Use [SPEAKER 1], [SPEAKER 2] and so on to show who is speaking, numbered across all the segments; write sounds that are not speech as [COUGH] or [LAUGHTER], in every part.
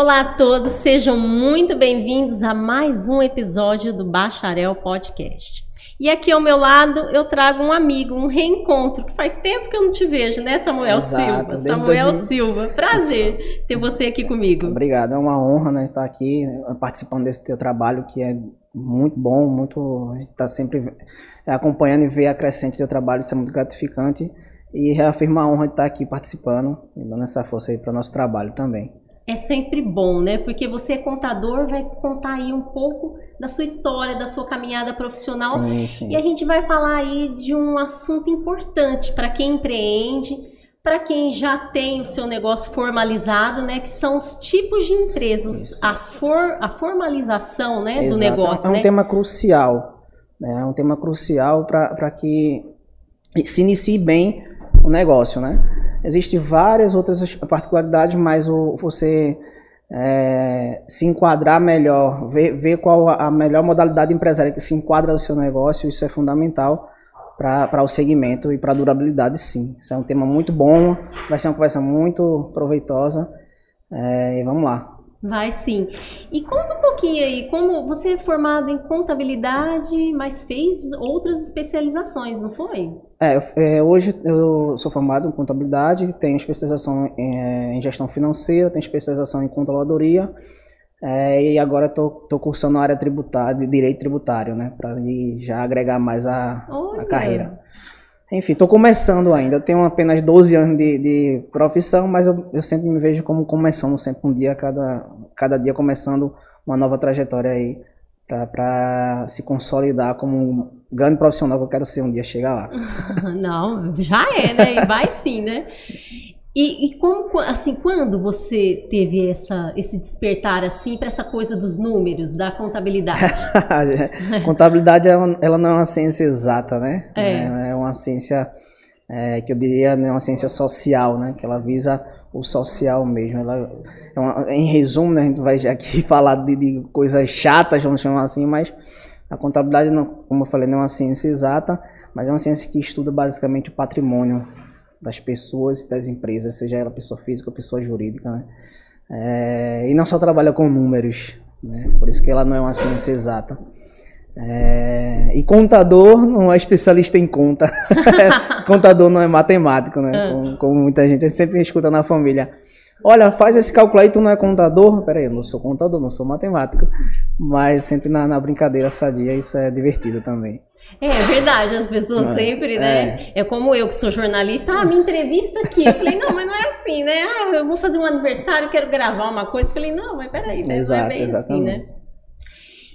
[SPEAKER 1] Olá a todos, sejam muito bem-vindos a mais um episódio do Bacharel Podcast. E aqui ao meu lado eu trago um amigo, um reencontro, que faz tempo que eu não te vejo, né, Samuel
[SPEAKER 2] Exato,
[SPEAKER 1] Silva? Samuel
[SPEAKER 2] 2000.
[SPEAKER 1] Silva, prazer ter você aqui comigo.
[SPEAKER 2] Obrigado, é uma honra né, estar aqui eh, participando desse teu trabalho que é muito bom, muito a gente está sempre acompanhando e ver a crescente do teu trabalho, isso é muito gratificante e reafirma a honra de estar aqui participando e dando essa força aí para o nosso trabalho também.
[SPEAKER 1] É sempre bom, né? Porque você é contador, vai contar aí um pouco da sua história, da sua caminhada profissional.
[SPEAKER 2] Sim, sim.
[SPEAKER 1] E a gente vai falar aí de um assunto importante para quem empreende, para quem já tem o seu negócio formalizado, né? Que são os tipos de empresas,
[SPEAKER 2] Isso.
[SPEAKER 1] a, for, a formalização né, do
[SPEAKER 2] Exato,
[SPEAKER 1] negócio,
[SPEAKER 2] É um
[SPEAKER 1] né?
[SPEAKER 2] tema crucial, né? É um tema crucial para que se inicie bem o negócio, né? Existem várias outras particularidades, mas você é, se enquadrar melhor, ver, ver qual a melhor modalidade empresária que se enquadra no seu negócio, isso é fundamental para o segmento e para a durabilidade, sim. Isso é um tema muito bom, vai ser uma conversa muito proveitosa. é, e vamos lá.
[SPEAKER 1] Vai sim. E conta um pouquinho aí, como você é formado em contabilidade, mas fez outras especializações, não foi?
[SPEAKER 2] É, é, hoje eu sou formado em contabilidade, tenho especialização em, é, em gestão financeira, tenho especialização em controladoria é, e agora estou cursando a área tributária, de direito tributário, né, para já agregar mais a, a carreira. Enfim, estou começando ainda, eu tenho apenas 12 anos de, de profissão, mas eu, eu sempre me vejo como começando sempre um dia, cada, cada dia começando uma nova trajetória aí para se consolidar como um grande profissional que eu quero ser um dia chegar lá. [LAUGHS]
[SPEAKER 1] Não, já é, né? E vai sim, né? E, e como, assim, quando você teve essa, esse despertar assim para essa coisa dos números, da contabilidade? [LAUGHS]
[SPEAKER 2] Contabilidade é ela não é uma ciência exata, né?
[SPEAKER 1] É.
[SPEAKER 2] É uma ciência é, que eu diria né, uma ciência social, né? Que ela visa o social mesmo. Ela, é uma- em resumo, né, a gente vai aqui [LAUGHS] falar de, de coisas chatas, vamos chamar assim, mas a contabilidade, não, como eu falei, não é uma ciência exata, mas é uma ciência que estuda basicamente o patrimônio das pessoas e das empresas, seja ela pessoa física ou pessoa jurídica, né? É, e não só trabalha com números, né? Por isso que ela não é uma ciência exata. É, e contador não é especialista em conta. [LAUGHS] contador não é matemático, né?
[SPEAKER 1] Ah.
[SPEAKER 2] Como, como muita gente sempre escuta na família. Olha, faz esse cálculo aí, tu não é contador? Peraí, eu não sou contador, não sou matemático. Mas sempre na, na brincadeira sadia, isso é divertido também.
[SPEAKER 1] É, é verdade, as pessoas
[SPEAKER 2] É,
[SPEAKER 1] sempre, né? É. como eu que sou jornalista, ah, me entrevista aqui. Eu falei, não, mas não é assim, né? Ah, eu vou fazer um aniversário, quero gravar uma coisa. Eu falei, não, mas peraí, né? não é
[SPEAKER 2] Exato,
[SPEAKER 1] bem assim,
[SPEAKER 2] exatamente.
[SPEAKER 1] né?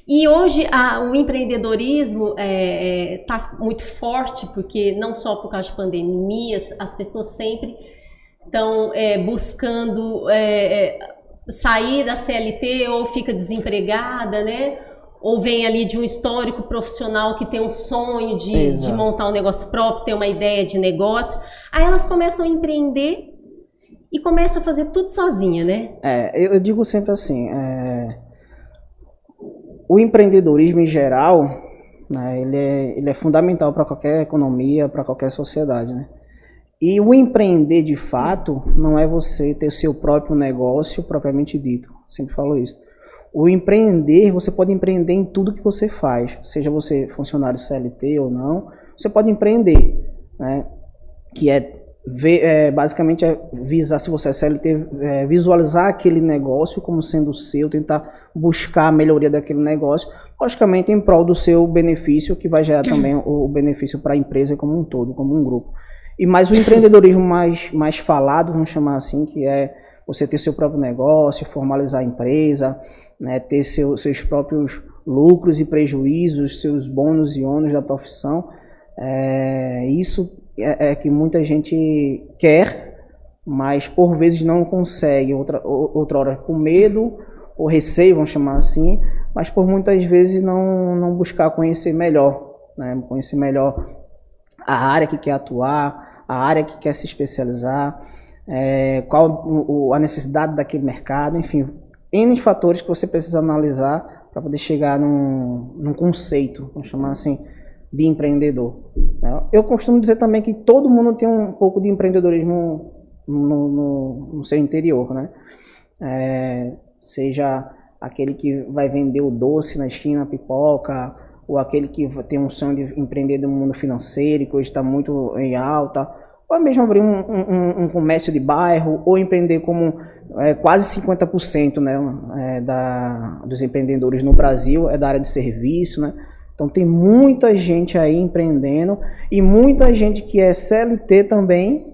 [SPEAKER 1] E hoje a- o empreendedorismo está muito forte, porque não só por causa de pandemias, as pessoas sempre estão buscando é, é, sair da CLT ou fica desempregada, né? Ou vem ali de um histórico profissional que tem um sonho de, de montar um negócio próprio, ter uma ideia de negócio. Aí elas começam a empreender e começam a fazer tudo sozinha, né?
[SPEAKER 2] É, eu, digo sempre assim, é, o empreendedorismo em geral, né, ele, é, ele é fundamental para qualquer economia, para qualquer sociedade, né? E o empreender de fato não é você ter seu próprio negócio propriamente dito. Sempre falo isso. O empreender, você pode empreender em tudo que você faz, seja você funcionário CLT ou não, você pode empreender, né? Que é é, basicamente é visar, se você é CLT, é, visualizar aquele negócio como sendo seu, tentar buscar a melhoria daquele negócio, logicamente em prol do seu benefício, que vai gerar também o, o benefício para a empresa como um todo, como um grupo. E mais o empreendedorismo mais, mais falado, vamos chamar assim, que é você ter seu próprio negócio, formalizar a empresa, né, ter seu, seus próprios lucros e prejuízos, seus bônus e ônus da profissão. É, isso é, é que muita gente quer, mas por vezes não consegue. Outra, ou- outra hora por medo ou receio, vamos chamar assim, mas por muitas vezes não, não buscar conhecer melhor, né, conhecer melhor a área que quer atuar, a área que quer se especializar, é, qual o- a necessidade daquele mercado, enfim, N fatores que você precisa analisar para poder chegar num, num conceito, vamos chamar assim, de empreendedor. né? Eu costumo dizer também que todo mundo tem um pouco de empreendedorismo no, no- no seu interior, né? É, seja aquele que vai vender o doce na esquina, a pipoca, ou aquele que tem um sonho de empreender no mundo financeiro, que hoje está muito em alta, ou mesmo abrir um, um, um, comércio de bairro, ou empreender como é, quase 50% né, é, da, dos empreendedores no Brasil é da área de serviço, né? Então tem muita gente aí empreendendo e muita gente que é CLT também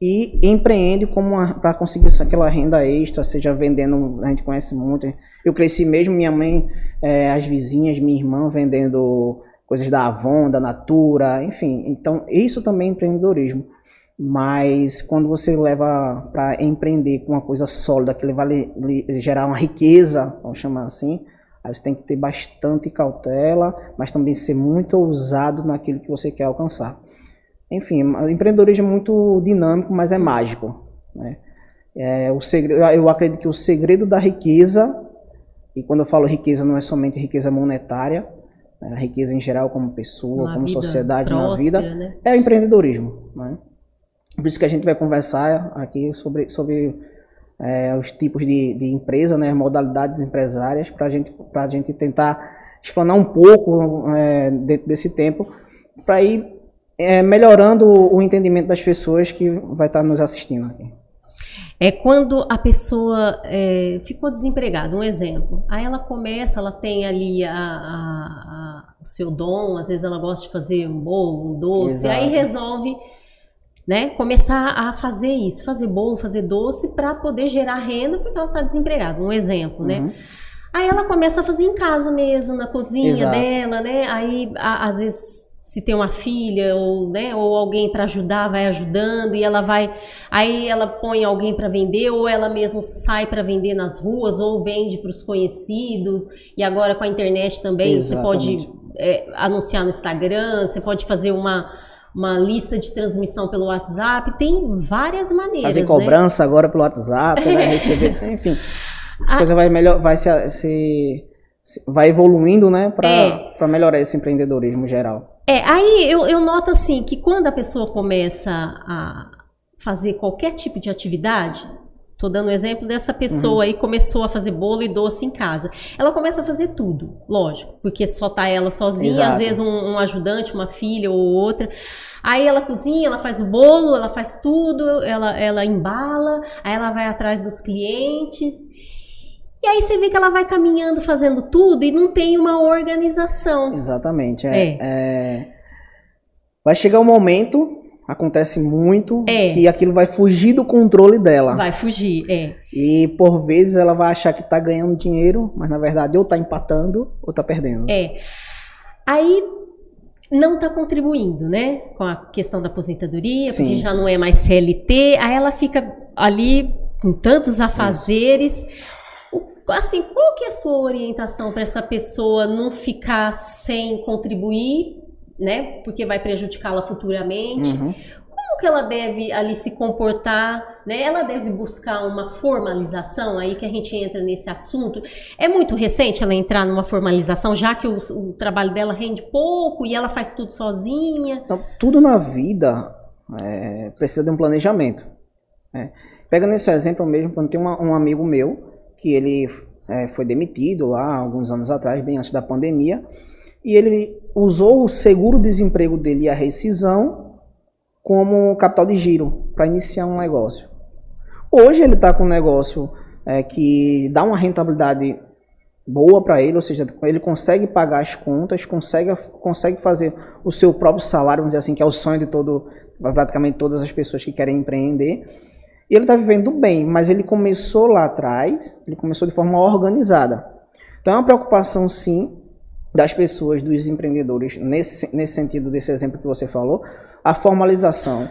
[SPEAKER 2] e empreende como para conseguir aquela renda extra, seja vendendo, a gente conhece muito. Eu cresci mesmo, minha mãe, é, as vizinhas, minha irmã vendendo coisas da Avon, da Natura, enfim. Então isso também é empreendedorismo. Mas quando você leva para empreender com uma coisa sólida, que vai gerar uma riqueza, vamos chamar assim, aí você tem que ter bastante cautela, mas também ser muito ousado naquilo que você quer alcançar. Enfim, o empreendedorismo é muito dinâmico, mas é mágico. Né? É, o segredo, eu acredito que o segredo da riqueza, e quando eu falo riqueza não é somente riqueza monetária, né? a riqueza em geral como pessoa, como sociedade próspera, na vida, né? é o empreendedorismo. Né? Por isso que a gente vai conversar aqui sobre, sobre é, os tipos de, de empresa, né, modalidades empresárias, para gente, a gente tentar explanar um pouco é, dentro desse tempo, para ir é, melhorando o entendimento das pessoas que vai estar nos assistindo aqui.
[SPEAKER 1] É quando a pessoa é, ficou desempregada, um exemplo. Aí ela começa, ela tem ali a, a, a, o seu dom, às vezes ela gosta de fazer um bolo, um doce, Exato. aí resolve né, começar a fazer isso, fazer bolo, fazer doce para poder gerar renda, porque ela está desempregada, um exemplo, né? uhum. né? Aí ela começa a fazer em casa mesmo, na cozinha Exato. dela, né? Aí a, às vezes se tem uma filha ou, né, ou alguém para ajudar, vai ajudando e ela vai, aí ela põe alguém para vender ou ela mesmo sai para vender nas ruas ou vende para os conhecidos e agora com a internet também Exatamente. você pode é, anunciar no Instagram, você pode fazer uma uma lista de transmissão pelo WhatsApp, tem várias maneiras.
[SPEAKER 2] Fazer né? cobrança né? agora pelo WhatsApp, né? Receber, enfim. [LAUGHS] A coisa vai melhor, vai se, se, vai evoluindo, né, para é. melhorar esse empreendedorismo geral.
[SPEAKER 1] É, aí eu, eu noto assim que quando a pessoa começa a fazer qualquer tipo de atividade, Tô dando o exemplo dessa pessoa uhum. aí começou a fazer bolo e doce em casa. Ela começa a fazer tudo, lógico, porque só tá ela sozinha, Exato. às vezes um, um, ajudante, uma filha ou outra. Aí ela cozinha, ela faz o bolo, ela faz tudo, ela, ela embala, aí ela vai atrás dos clientes. E aí você vê que ela vai caminhando, fazendo tudo e não tem uma organização.
[SPEAKER 2] Exatamente. É, é. É... Vai chegar um momento, acontece muito, é. que aquilo vai fugir do controle dela.
[SPEAKER 1] Vai fugir, é.
[SPEAKER 2] E por vezes ela vai achar que está ganhando dinheiro, mas na verdade ou está empatando ou está perdendo.
[SPEAKER 1] É. Aí não está contribuindo, né, com a questão da aposentadoria, Sim. porque já não é mais CLT, aí ela fica ali com tantos afazeres. Assim, qual que é a sua orientação para essa pessoa não ficar sem contribuir, né? Porque vai prejudicá-la futuramente. Uhum. Como que ela deve ali se comportar, né? Ela deve buscar uma formalização, aí que a gente entra nesse assunto. É muito recente ela entrar numa formalização, já que o, o trabalho dela rende pouco e ela faz tudo sozinha.
[SPEAKER 2] Então, tudo na vida é, precisa de um planejamento. Né? Pega nesse exemplo mesmo, quando tem uma, um amigo meu que ele é, foi demitido lá alguns anos atrás, bem antes da pandemia, e ele usou o seguro-desemprego dele e a rescisão como capital de giro para iniciar um negócio. Hoje ele está com um negócio é, que dá uma rentabilidade boa para ele, ou seja, ele consegue pagar as contas, consegue, consegue fazer o seu próprio salário, vamos dizer assim, que é o sonho de todo, praticamente todas as pessoas que querem empreender. E ele está vivendo bem, mas ele começou lá atrás, ele começou de forma organizada. Então é uma preocupação, sim, das pessoas, dos empreendedores, nesse, nesse sentido desse exemplo que você falou, a formalização,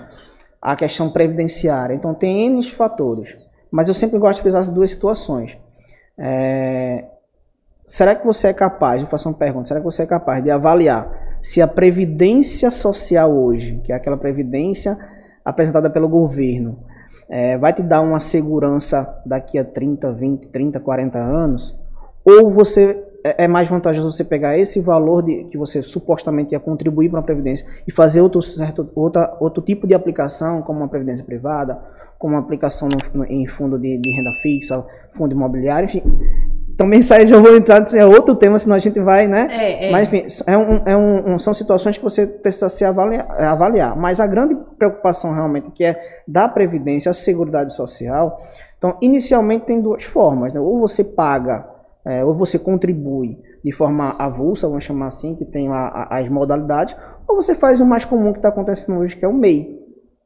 [SPEAKER 2] a questão previdenciária. Então tem N fatores. Mas eu sempre gosto de pensar as duas situações. É, será que você é capaz, vou fazer uma pergunta, será que você é capaz de avaliar se a previdência social hoje, que é aquela previdência apresentada pelo governo, é, vai te dar uma segurança daqui a 30, 20, 30, 40 anos? Ou você é, é mais vantajoso você pegar esse valor de, que você supostamente ia contribuir para a previdência e fazer outro, certo, outra, outro tipo de aplicação, como uma previdência privada, como aplicação no, no, em fundo de, de, renda fixa, fundo imobiliário, enfim. Também sai, já vou entrar, é outro tema, senão a gente vai, né? É, é. Mas, enfim, é um, é um, são situações que você precisa se avaliar, avaliar. Mas a grande preocupação realmente, que é da Previdência, a Seguridade Social, então, inicialmente tem duas formas, né? ou você paga, é, ou você contribui de forma avulsa, vamos chamar assim, que tem lá as modalidades, ou você faz o mais comum que está acontecendo hoje, que é o MEI,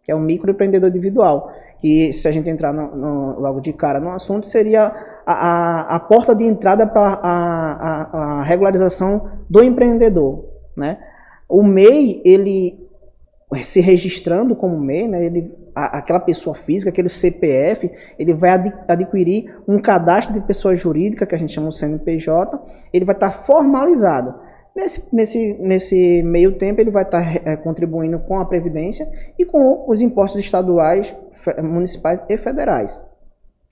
[SPEAKER 2] que é o microempreendedor individual. Que se a gente entrar no, no, logo de cara no assunto, seria a, a, a porta de entrada para a, a, regularização do empreendedor. Né? O MEI, ele se registrando como MEI, né, ele, a, aquela pessoa física, aquele CPF, ele vai ad, adquirir um cadastro de pessoa jurídica, que a gente chama de CNPJ, ele vai estar formalizado. Nesse, nesse, nesse meio tempo, ele vai estar é, contribuindo com a Previdência e com os impostos estaduais, municipais e federais.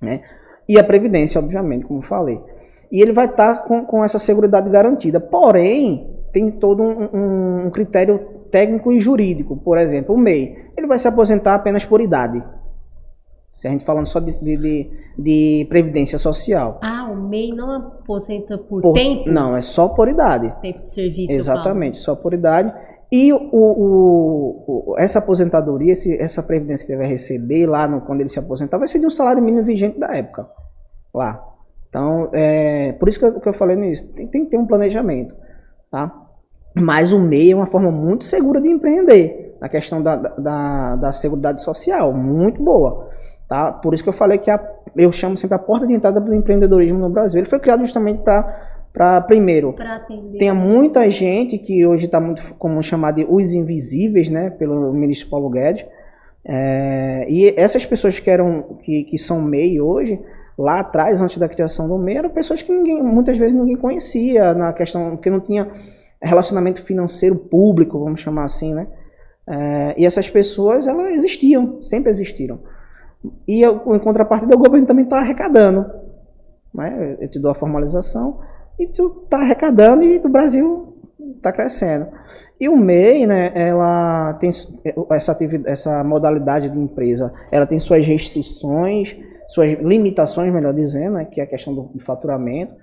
[SPEAKER 2] Né? E a Previdência, obviamente, como falei. E ele vai estar com, com essa segurança garantida. Porém, tem todo um, um critério técnico e jurídico. Por exemplo, o MEI. Ele vai se aposentar apenas por idade. Se a gente falando só de, de, de, previdência social.
[SPEAKER 1] Ah, o MEI não aposenta por, por, tempo?
[SPEAKER 2] Não, é só por idade.
[SPEAKER 1] Tempo de serviço.
[SPEAKER 2] Exatamente, só por idade. E o, o, o, essa aposentadoria, esse, essa previdência que ele vai receber lá no, quando ele se aposentar, vai ser de um salário mínimo vigente da época. Lá. Então, é, por isso que eu, que eu falei nisso. Tem, tem que ter um planejamento. Tá? Mas o MEI é uma forma muito segura de empreender. Na questão da, da, da seguridade social. Muito boa. Tá? Por isso que eu falei que a, eu chamo sempre a porta de entrada do empreendedorismo no Brasil. Ele foi criado justamente para para primeiro tem muita gente que hoje está muito como chamar de os invisíveis né pelo ministro Paulo Guedes é, e essas pessoas que eram que, que são MEI hoje lá atrás antes da criação do MEI eram pessoas que ninguém muitas vezes ninguém conhecia na questão que não tinha relacionamento financeiro público vamos chamar assim né é, e essas pessoas elas existiam sempre existiram e em contrapartida, o governo também está arrecadando. Né? Eu te dou a formalização e tu está arrecadando e o Brasil está crescendo. E o MEI, né, ela tem essa, essa modalidade de empresa, ela tem suas restrições, suas limitações, melhor dizendo, né, que é a questão do, do faturamento,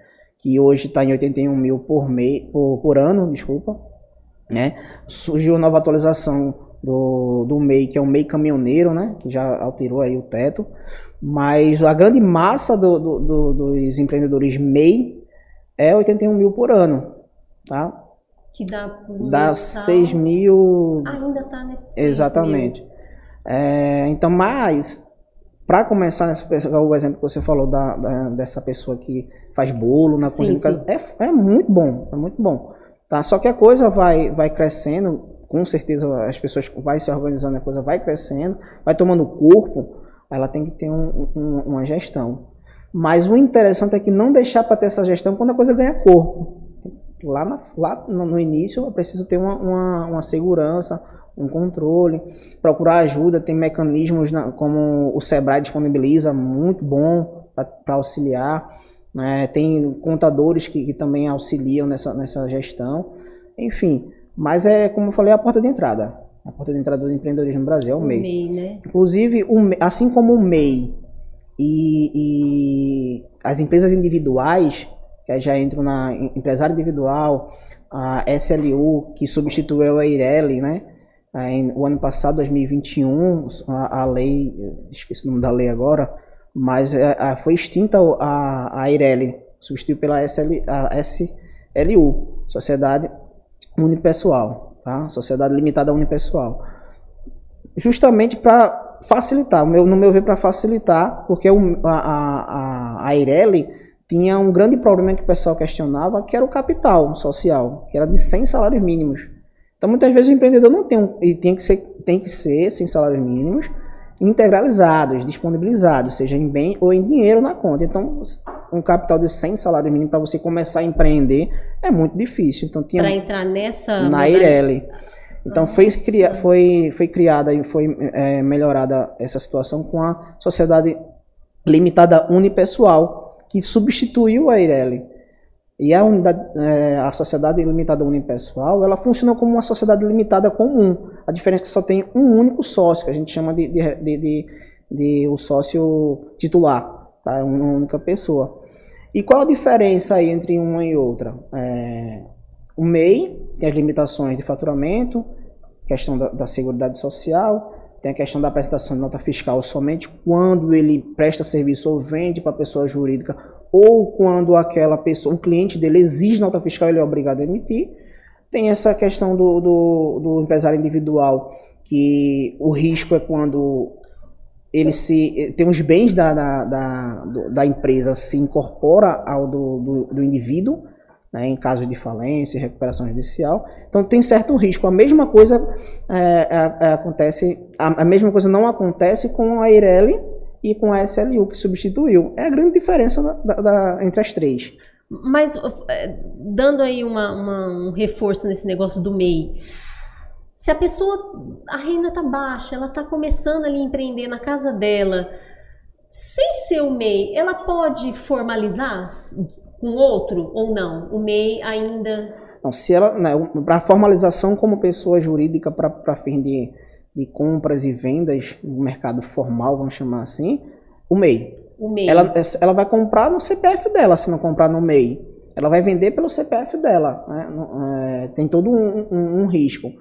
[SPEAKER 2] que hoje está em 81 mil por, MEI, por, por ano, desculpa. Né? Surgiu nova atualização do, do MEI, que é o MEI caminhoneiro, né? Que já alterou aí o teto. Mas a grande massa do, do, do, dos empreendedores MEI é 81 mil por ano, tá?
[SPEAKER 1] Que dá
[SPEAKER 2] Dá 6 mil...
[SPEAKER 1] ainda tá nesse 6
[SPEAKER 2] Exatamente. É, então, mas, para começar, nessa, o exemplo que você falou da, da, dessa pessoa que faz bolo na cozinha casa, é, é muito bom, é muito bom. Tá? Só que a coisa vai, vai crescendo com certeza as pessoas vai se organizando, a coisa vai crescendo, vai tomando corpo, ela tem que ter um, um, uma gestão. Mas o interessante é que não deixar para ter essa gestão quando a coisa ganha corpo. Lá, na, lá no início eu preciso ter uma, uma, uma segurança, um controle, procurar ajuda, tem mecanismos na, como o Sebrae disponibiliza, muito bom para auxiliar. Né? Tem contadores que, que também auxiliam nessa, nessa gestão. Enfim, mas é, como eu falei, a porta de entrada. A porta de entrada do empreendedorismo no Brasil é o, o MEI.
[SPEAKER 1] MEI né?
[SPEAKER 2] Inclusive, o, assim como o MEI e, e, as empresas individuais, que já entram na empresário individual, a SLU, que substituiu a Ireli, né? o ano passado, 2021, a, a, lei, esqueci o nome da lei agora, mas a, é, a, foi extinta a, a Ireli, substituiu pela SL, a SLU, Sociedade unipessoal, tá? Sociedade limitada unipessoal. Justamente para facilitar, no meu ver, para facilitar, porque a, a, a Ireli tinha um grande problema que o pessoal questionava, que era o capital social, que era de 100 salários mínimos. Então, muitas vezes o empreendedor não tem, um, e tem que ser, tem que ser sem salários mínimos, integralizados, disponibilizados, seja em bem ou em dinheiro na conta. Então, um capital de 100 salários mínimos para você começar a empreender é muito difícil. Então, tinha
[SPEAKER 1] para entrar nessa
[SPEAKER 2] na Ireli. Então foi, cria, foi, foi criada e foi é, melhorada essa situação com a sociedade limitada unipessoal, que substituiu a Ireli. E a, unidade, é, a sociedade limitada unipessoal, ela funciona como uma sociedade limitada comum. A diferença é que só tem um único sócio, que a gente chama de, de, de, de o sócio titular, tá? Uma única pessoa. E qual a diferença aí entre uma e outra? É, o MEI tem as limitações de faturamento, questão da, da Seguridade Social, tem a questão da apresentação de nota fiscal somente quando ele presta serviço ou vende para pessoa jurídica ou quando aquela pessoa, o cliente dele exige nota fiscal, ele é obrigado a emitir. Tem essa questão do, do, do empresário individual, que o risco é quando ele se tem os bens da, da, da, da empresa se incorpora ao do, do, do indivíduo, né, em caso de falência, recuperação judicial. Então tem certo risco. A mesma coisa é, é, é, acontece, a, a, mesma coisa não acontece com a Eireli e com a SLU que substituiu. É a grande diferença da, da, entre as três.
[SPEAKER 1] Mas é, dando aí uma, uma, um reforço nesse negócio do MEI, se a pessoa, a renda tá baixa, ela tá começando ali a empreender na casa dela, sem ser o MEI, ela pode formalizar com outro ou não? O MEI ainda.
[SPEAKER 2] Não, se ela. Né, para formalização como pessoa jurídica para fim de, de compras e vendas no mercado formal, vamos chamar assim, o MEI.
[SPEAKER 1] O MEI.
[SPEAKER 2] Ela, ela vai comprar no CPF dela, se não comprar no MEI. Ela vai vender pelo CPF dela. Né? É, tem todo um, um, um risco.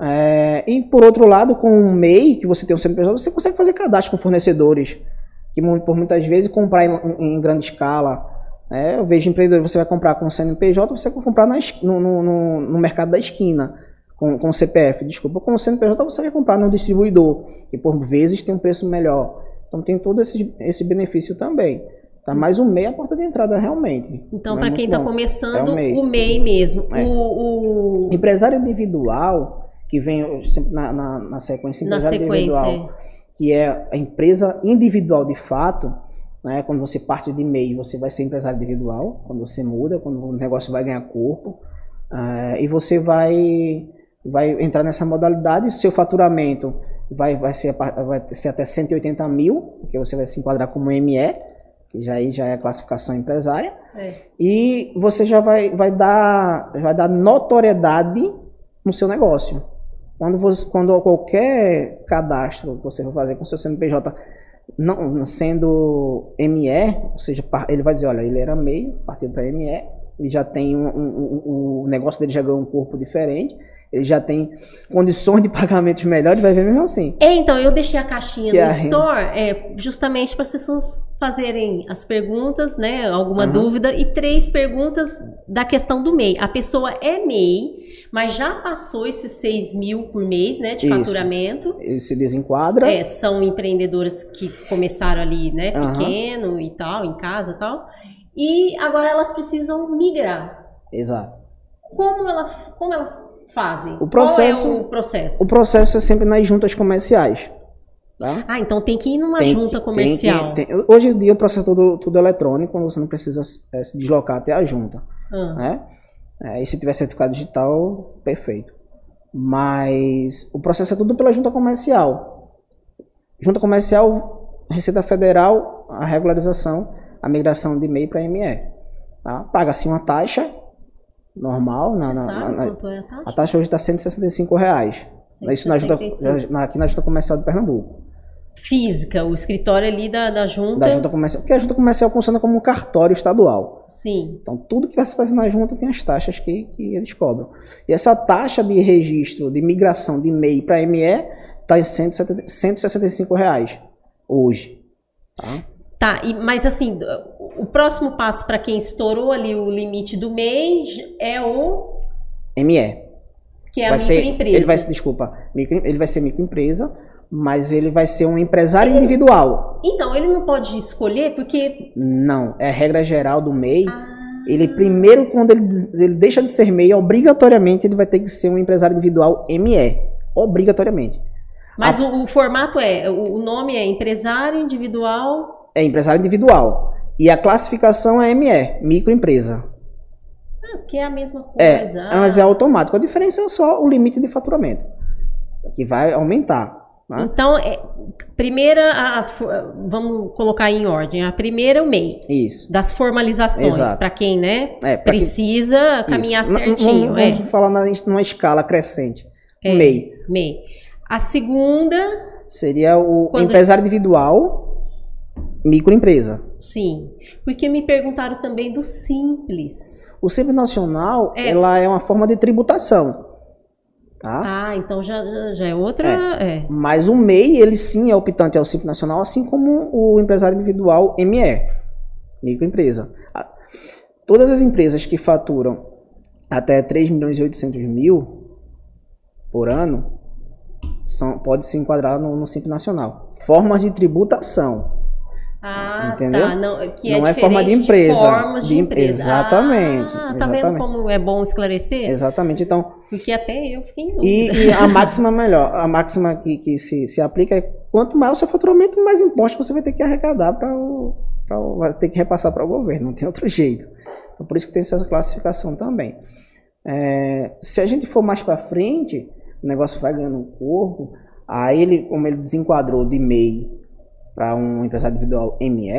[SPEAKER 2] É, e por outro lado, com o MEI, que você tem um CNPJ, você consegue fazer cadastro com fornecedores, que por muitas vezes comprar em, em grande escala. Né? Eu vejo empreendedor, você vai comprar com o CNPJ, você vai comprar na, no, no, no, mercado da esquina, com, com o CPF, desculpa. Com o CNPJ você vai comprar no distribuidor, que por vezes tem um preço melhor. Então tem todo esse, esse benefício também. Tá? Mas o MEI é a porta de entrada realmente.
[SPEAKER 1] Então, para quem está começando, é o, MEI. o MEI mesmo. É. O,
[SPEAKER 2] o, Empresário individual que vem sempre na, na, na sequência
[SPEAKER 1] sequência. individual,
[SPEAKER 2] que é a empresa individual de fato, né? Quando você parte de MEI, você vai ser empresário individual, quando você muda, quando o negócio vai ganhar corpo, uh, e você vai vai entrar nessa modalidade, seu faturamento vai, vai, ser, vai ser até 180 mil, porque você vai se enquadrar como ME, que já, aí já é a classificação empresária, é. e você já vai, vai, dar, vai dar notoriedade no seu negócio. Quando, você, quando qualquer cadastro que você for fazer com seu CNPJ não sendo ME, ou seja, ele vai dizer, olha, ele era MEI, partido para ME, ele já tem um, um, um, o negócio dele já ganhou um corpo diferente, ele já tem condições de pagamentos melhores, vai ver mesmo assim.
[SPEAKER 1] É, então, eu deixei a caixinha que no Store é, justamente para as pessoas fazerem as perguntas, né? Alguma uhum. dúvida, e três perguntas da questão do MEI. A pessoa é MEI, mas já passou esses 6 mil por mês, né? De Isso. faturamento.
[SPEAKER 2] Ele se desenquadra.
[SPEAKER 1] É, são empreendedoras que começaram ali, né? Uhum. Pequeno e tal, em casa e tal. E agora elas precisam migrar.
[SPEAKER 2] Exato.
[SPEAKER 1] Como, ela, como elas fazem?
[SPEAKER 2] O processo, Qual
[SPEAKER 1] é o processo?
[SPEAKER 2] O processo é sempre nas juntas comerciais. Tá?
[SPEAKER 1] Ah, então tem que ir numa tem junta que, comercial.
[SPEAKER 2] Tem tem, hoje em dia o processo é tudo, tudo eletrônico, você não precisa é, se deslocar até a junta. Ah. Né? É, e se tiver certificado digital, perfeito. Mas o processo é tudo pela junta comercial. Junta comercial, Receita Federal, a regularização, a migração de e-mail para ME. Tá? Paga-se uma taxa normal.
[SPEAKER 1] Você na, na, sabe na, quanto é a taxa? A
[SPEAKER 2] taxa hoje está 165 reais. 165. Isso na junta, aqui na Junta Comercial de Pernambuco.
[SPEAKER 1] Física, o escritório ali da, da junta.
[SPEAKER 2] Da junta comercial. Porque a junta comercial funciona como um cartório estadual.
[SPEAKER 1] Sim.
[SPEAKER 2] Então tudo que vai se fazer na junta tem as taxas que, que eles cobram. E essa taxa de registro, de migração de MEI para ME, está em 165 reais hoje.
[SPEAKER 1] Tá? Tá, e, mas assim, o próximo passo para quem estourou ali o limite do mês é o
[SPEAKER 2] ME.
[SPEAKER 1] Que é a microempresa.
[SPEAKER 2] Ele vai, desculpa, micro, ele vai ser microempresa, mas ele vai ser um empresário ele, individual.
[SPEAKER 1] Então, ele não pode escolher porque.
[SPEAKER 2] Não, é a regra geral do MEI. Ah. Ele primeiro, quando ele, ele deixa de ser MEI, obrigatoriamente ele vai ter que ser um empresário individual ME. Obrigatoriamente.
[SPEAKER 1] Mas a... o, o, formato é, o nome é empresário individual.
[SPEAKER 2] É empresário individual. E a classificação é ME, microempresa.
[SPEAKER 1] Ah, que é a mesma coisa.
[SPEAKER 2] É, mas é automático. A diferença é só o limite de faturamento, que vai aumentar.
[SPEAKER 1] Né? Então, é, primeira, a, a, vamos colocar em ordem. A primeira é o MEI.
[SPEAKER 2] Isso.
[SPEAKER 1] Das formalizações, para quem né, é, precisa quem... caminhar Isso. certinho.
[SPEAKER 2] Vamos, vamos é. falar na, numa escala crescente.
[SPEAKER 1] É,
[SPEAKER 2] MEI.
[SPEAKER 1] MEI. A segunda
[SPEAKER 2] seria o
[SPEAKER 1] Quando-
[SPEAKER 2] empresário individual, microempresa.
[SPEAKER 1] Sim. Porque me perguntaram também do simples.
[SPEAKER 2] O Simples Nacional,
[SPEAKER 1] É.
[SPEAKER 2] ela é uma forma de tributação. Tá?
[SPEAKER 1] Ah, então já, já- é outra. É.
[SPEAKER 2] Mas o MEI, ele sim é optante ao Simples Nacional, assim como o empresário individual ME, microempresa. Todas as empresas que faturam até 3 milhões e 800 mil por ano são, pode se enquadrar no, no Simples Nacional. Formas de tributação.
[SPEAKER 1] Ah,
[SPEAKER 2] Entendeu?
[SPEAKER 1] tá. Não, que é
[SPEAKER 2] Não é forma de empresa.
[SPEAKER 1] formas de,
[SPEAKER 2] De-
[SPEAKER 1] empresa.
[SPEAKER 2] exatamente,
[SPEAKER 1] Ah, tá vendo
[SPEAKER 2] exatamente.
[SPEAKER 1] como é bom esclarecer?
[SPEAKER 2] Exatamente. Então,
[SPEAKER 1] Porque até eu fiquei em dúvida.
[SPEAKER 2] E, e a máxima melhor, a máxima que, que se, se aplica é quanto maior o seu faturamento, mais impostos você vai ter que arrecadar para o, o- vai ter que repassar para o governo, não tem outro [LAUGHS] jeito. Então, por isso que tem essa classificação também. É, se a gente for mais para frente, o negócio vai ganhando um corpo, aí ele, como ele desenquadrou de MEI para um empresário individual ME,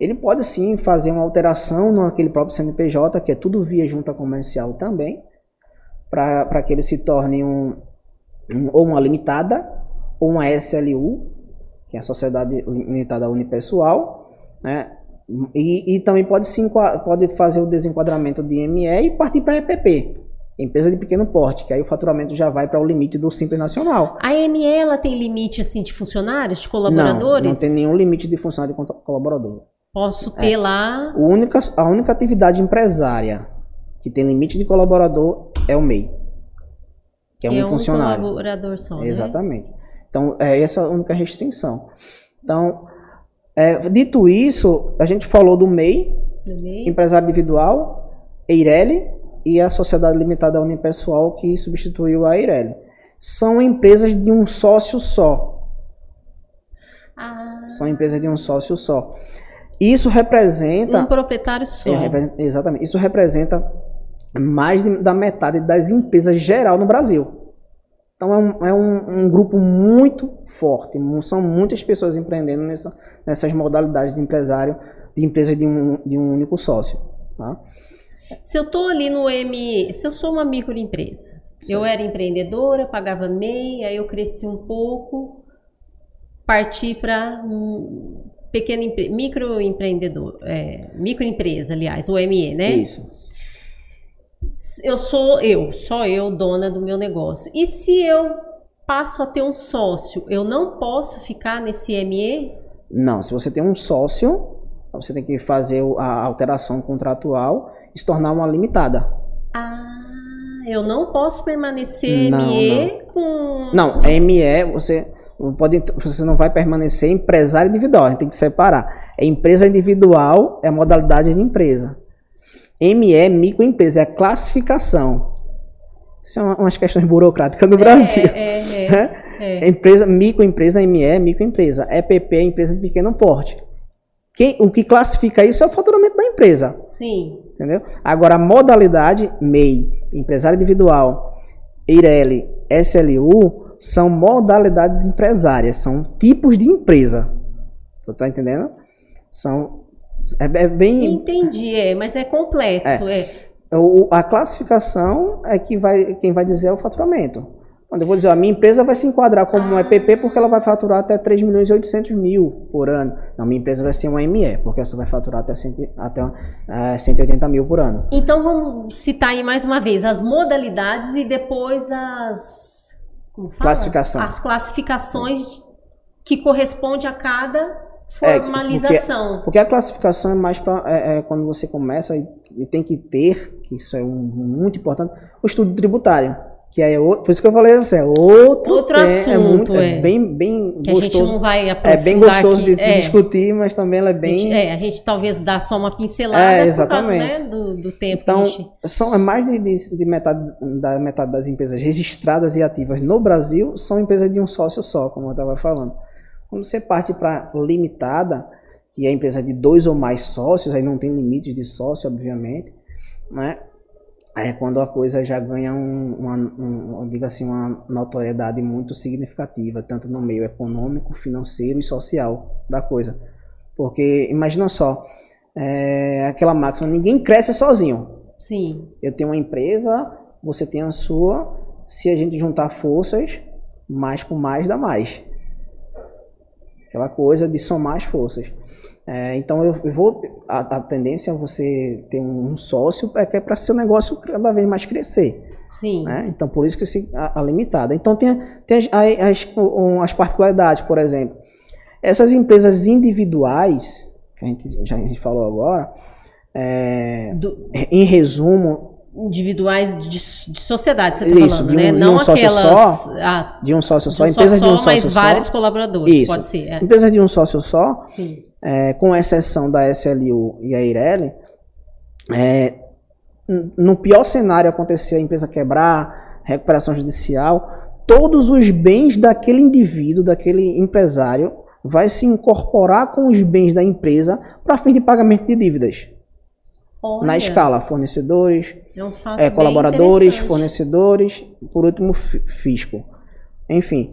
[SPEAKER 2] ele pode sim fazer uma alteração naquele próprio CNPJ, que é tudo via junta comercial também, para que ele se torne um, um- ou uma limitada ou uma SLU, que é a Sociedade Limitada Unipessoal, né? E, e também pode, enqua- pode fazer o desenquadramento de ME e partir para EPP, empresa de pequeno porte, que aí o faturamento já vai para o limite do Simples Nacional.
[SPEAKER 1] A ME, ela tem limite, assim, de funcionários, de colaboradores?
[SPEAKER 2] Não, não tem nenhum limite de funcionário de contra- colaborador.
[SPEAKER 1] Posso ter lá...
[SPEAKER 2] O única, a única atividade empresária que tem limite de colaborador é o MEI, que é um
[SPEAKER 1] é um
[SPEAKER 2] funcionário.
[SPEAKER 1] colaborador só, né?
[SPEAKER 2] Exatamente. Então, é essa a única restrição. Então, é, dito isso, a gente falou do MEI,
[SPEAKER 1] No meio.
[SPEAKER 2] empresário individual, Eireli e a Sociedade Limitada Unipessoal que substituiu a Eireli. São empresas de um sócio só.
[SPEAKER 1] Ah,
[SPEAKER 2] São empresas de um sócio só. Isso representa
[SPEAKER 1] um proprietário só.
[SPEAKER 2] É, exatamente. Isso representa mais de- da metade das empresas geral no Brasil. Então é um, é um, um grupo muito forte. São muitas pessoas empreendendo nessa- nessas modalidades de empresário, de empresa de um, de um único sócio. tá?
[SPEAKER 1] Se eu tô ali no M, se eu sou uma microempresa, eu era empreendedora, pagava MEI, aí eu cresci um pouco, parti para pequeno empre- microempreendedor, é, microempresa, aliás, o ME, né?
[SPEAKER 2] Isso.
[SPEAKER 1] Eu sou eu, só eu, dona do meu negócio. E se eu passo a ter um sócio, eu não posso ficar nesse ME?
[SPEAKER 2] Não, se você tem um sócio, você tem que fazer a alteração contratual se tornar uma limitada.
[SPEAKER 1] Ah, eu não posso permanecer
[SPEAKER 2] Não,
[SPEAKER 1] ME com.
[SPEAKER 2] Não, ME, você não pode, você não vai permanecer empresário individual, a gente tem que separar. É empresa individual, é a modalidade de empresa. ME, é microempresa, é a classificação. Isso é uma- umas questões burocráticas no Brasil.
[SPEAKER 1] É, é, [LAUGHS] é. é.
[SPEAKER 2] Empresa, microempresa, ME, é microempresa. EPP é empresa de pequeno porte. Quem, o que classifica isso é o faturamento da empresa.
[SPEAKER 1] Sim.
[SPEAKER 2] Entendeu? Agora, a modalidade MEI, empresário individual, EIRELI, SLU, são modalidades empresárias, são tipos de empresa. Tu tá entendendo? São. É, é bem.
[SPEAKER 1] Entendi, é, mas é complexo, é.
[SPEAKER 2] o- a classificação é que vai, quem vai dizer é o faturamento. Quando eu vou dizer, a minha empresa vai se enquadrar como um EPP porque ela vai faturar até 3 milhões e 800 mil por ano. Não, minha empresa vai ser uma ME, porque essa vai faturar até, 100, até eh, 180 mil por ano.
[SPEAKER 1] Então vamos citar aí mais uma vez as modalidades e depois as como fala?
[SPEAKER 2] Classificação.
[SPEAKER 1] As classificações que corresponde a cada
[SPEAKER 2] É,
[SPEAKER 1] formalização.
[SPEAKER 2] Porque a classificação é mais para é, é quando você começa e, e tem que ter, que isso é um, muito importante, o estudo tributário. Que é outro, por isso que eu falei, você é outro,
[SPEAKER 1] Outro
[SPEAKER 2] tem-
[SPEAKER 1] assunto,
[SPEAKER 2] é, muito,
[SPEAKER 1] é.
[SPEAKER 2] é bem, bem
[SPEAKER 1] que a gente
[SPEAKER 2] gostoso.
[SPEAKER 1] não vai
[SPEAKER 2] É
[SPEAKER 1] aprofundar
[SPEAKER 2] bem gostoso
[SPEAKER 1] aqui.
[SPEAKER 2] de se
[SPEAKER 1] é,
[SPEAKER 2] discutir, mas também ela é
[SPEAKER 1] a
[SPEAKER 2] bem.
[SPEAKER 1] gente, é, a gente talvez dá só uma pincelada
[SPEAKER 2] É,
[SPEAKER 1] por causa
[SPEAKER 2] exatamente.
[SPEAKER 1] né, do, do tempo
[SPEAKER 2] Então,
[SPEAKER 1] a gente...
[SPEAKER 2] são, é mais de, de, de metade, da metade das empresas registradas e ativas no Brasil são empresas de um sócio só, como eu estava falando. Quando você parte para limitada, que é a empresa de dois ou mais sócios, aí não tem limites de sócio, obviamente, né? Aí é quando a coisa já ganha um, uma, um, diga assim, uma notoriedade muito significativa, tanto no meio econômico, financeiro e social da coisa. Porque, imagina só, é, aquela máxima, ninguém cresce sozinho.
[SPEAKER 1] Sim,
[SPEAKER 2] Eu tenho uma empresa, você tem a sua. Se a gente juntar forças, mais com mais dá mais. Aquela coisa de somar as forças. É, então eu, vou. A, a, tendência é você ter um sócio é que é para seu negócio cada vez mais crescer.
[SPEAKER 1] Sim.
[SPEAKER 2] Né? Então por isso que se, a, a limitada. Então tem, tem as, as, as, particularidades, por exemplo. Essas empresas individuais, que a gente já a gente falou agora, é, Do... em resumo,
[SPEAKER 1] individuais de, de sociedade, você está falando, né?
[SPEAKER 2] um, né?
[SPEAKER 1] Não
[SPEAKER 2] um
[SPEAKER 1] aquelas.
[SPEAKER 2] Só,
[SPEAKER 1] ah,
[SPEAKER 2] de um sócio só,
[SPEAKER 1] de um
[SPEAKER 2] empresa
[SPEAKER 1] só,
[SPEAKER 2] de um sócio
[SPEAKER 1] mas
[SPEAKER 2] só.
[SPEAKER 1] vários colaboradores,
[SPEAKER 2] Isso.
[SPEAKER 1] pode ser. É.
[SPEAKER 2] Empresa de um sócio só,
[SPEAKER 1] Sim.
[SPEAKER 2] É, com exceção da SLU e a Ireli, é, no pior cenário acontecer a empresa quebrar, recuperação judicial, todos os bens daquele indivíduo, daquele empresário, vai se incorporar com os bens da empresa para fim de pagamento de dívidas.
[SPEAKER 1] Olha,
[SPEAKER 2] Na escala, fornecedores,
[SPEAKER 1] é
[SPEAKER 2] é, colaboradores, fornecedores, por último, fi- fisco. Enfim,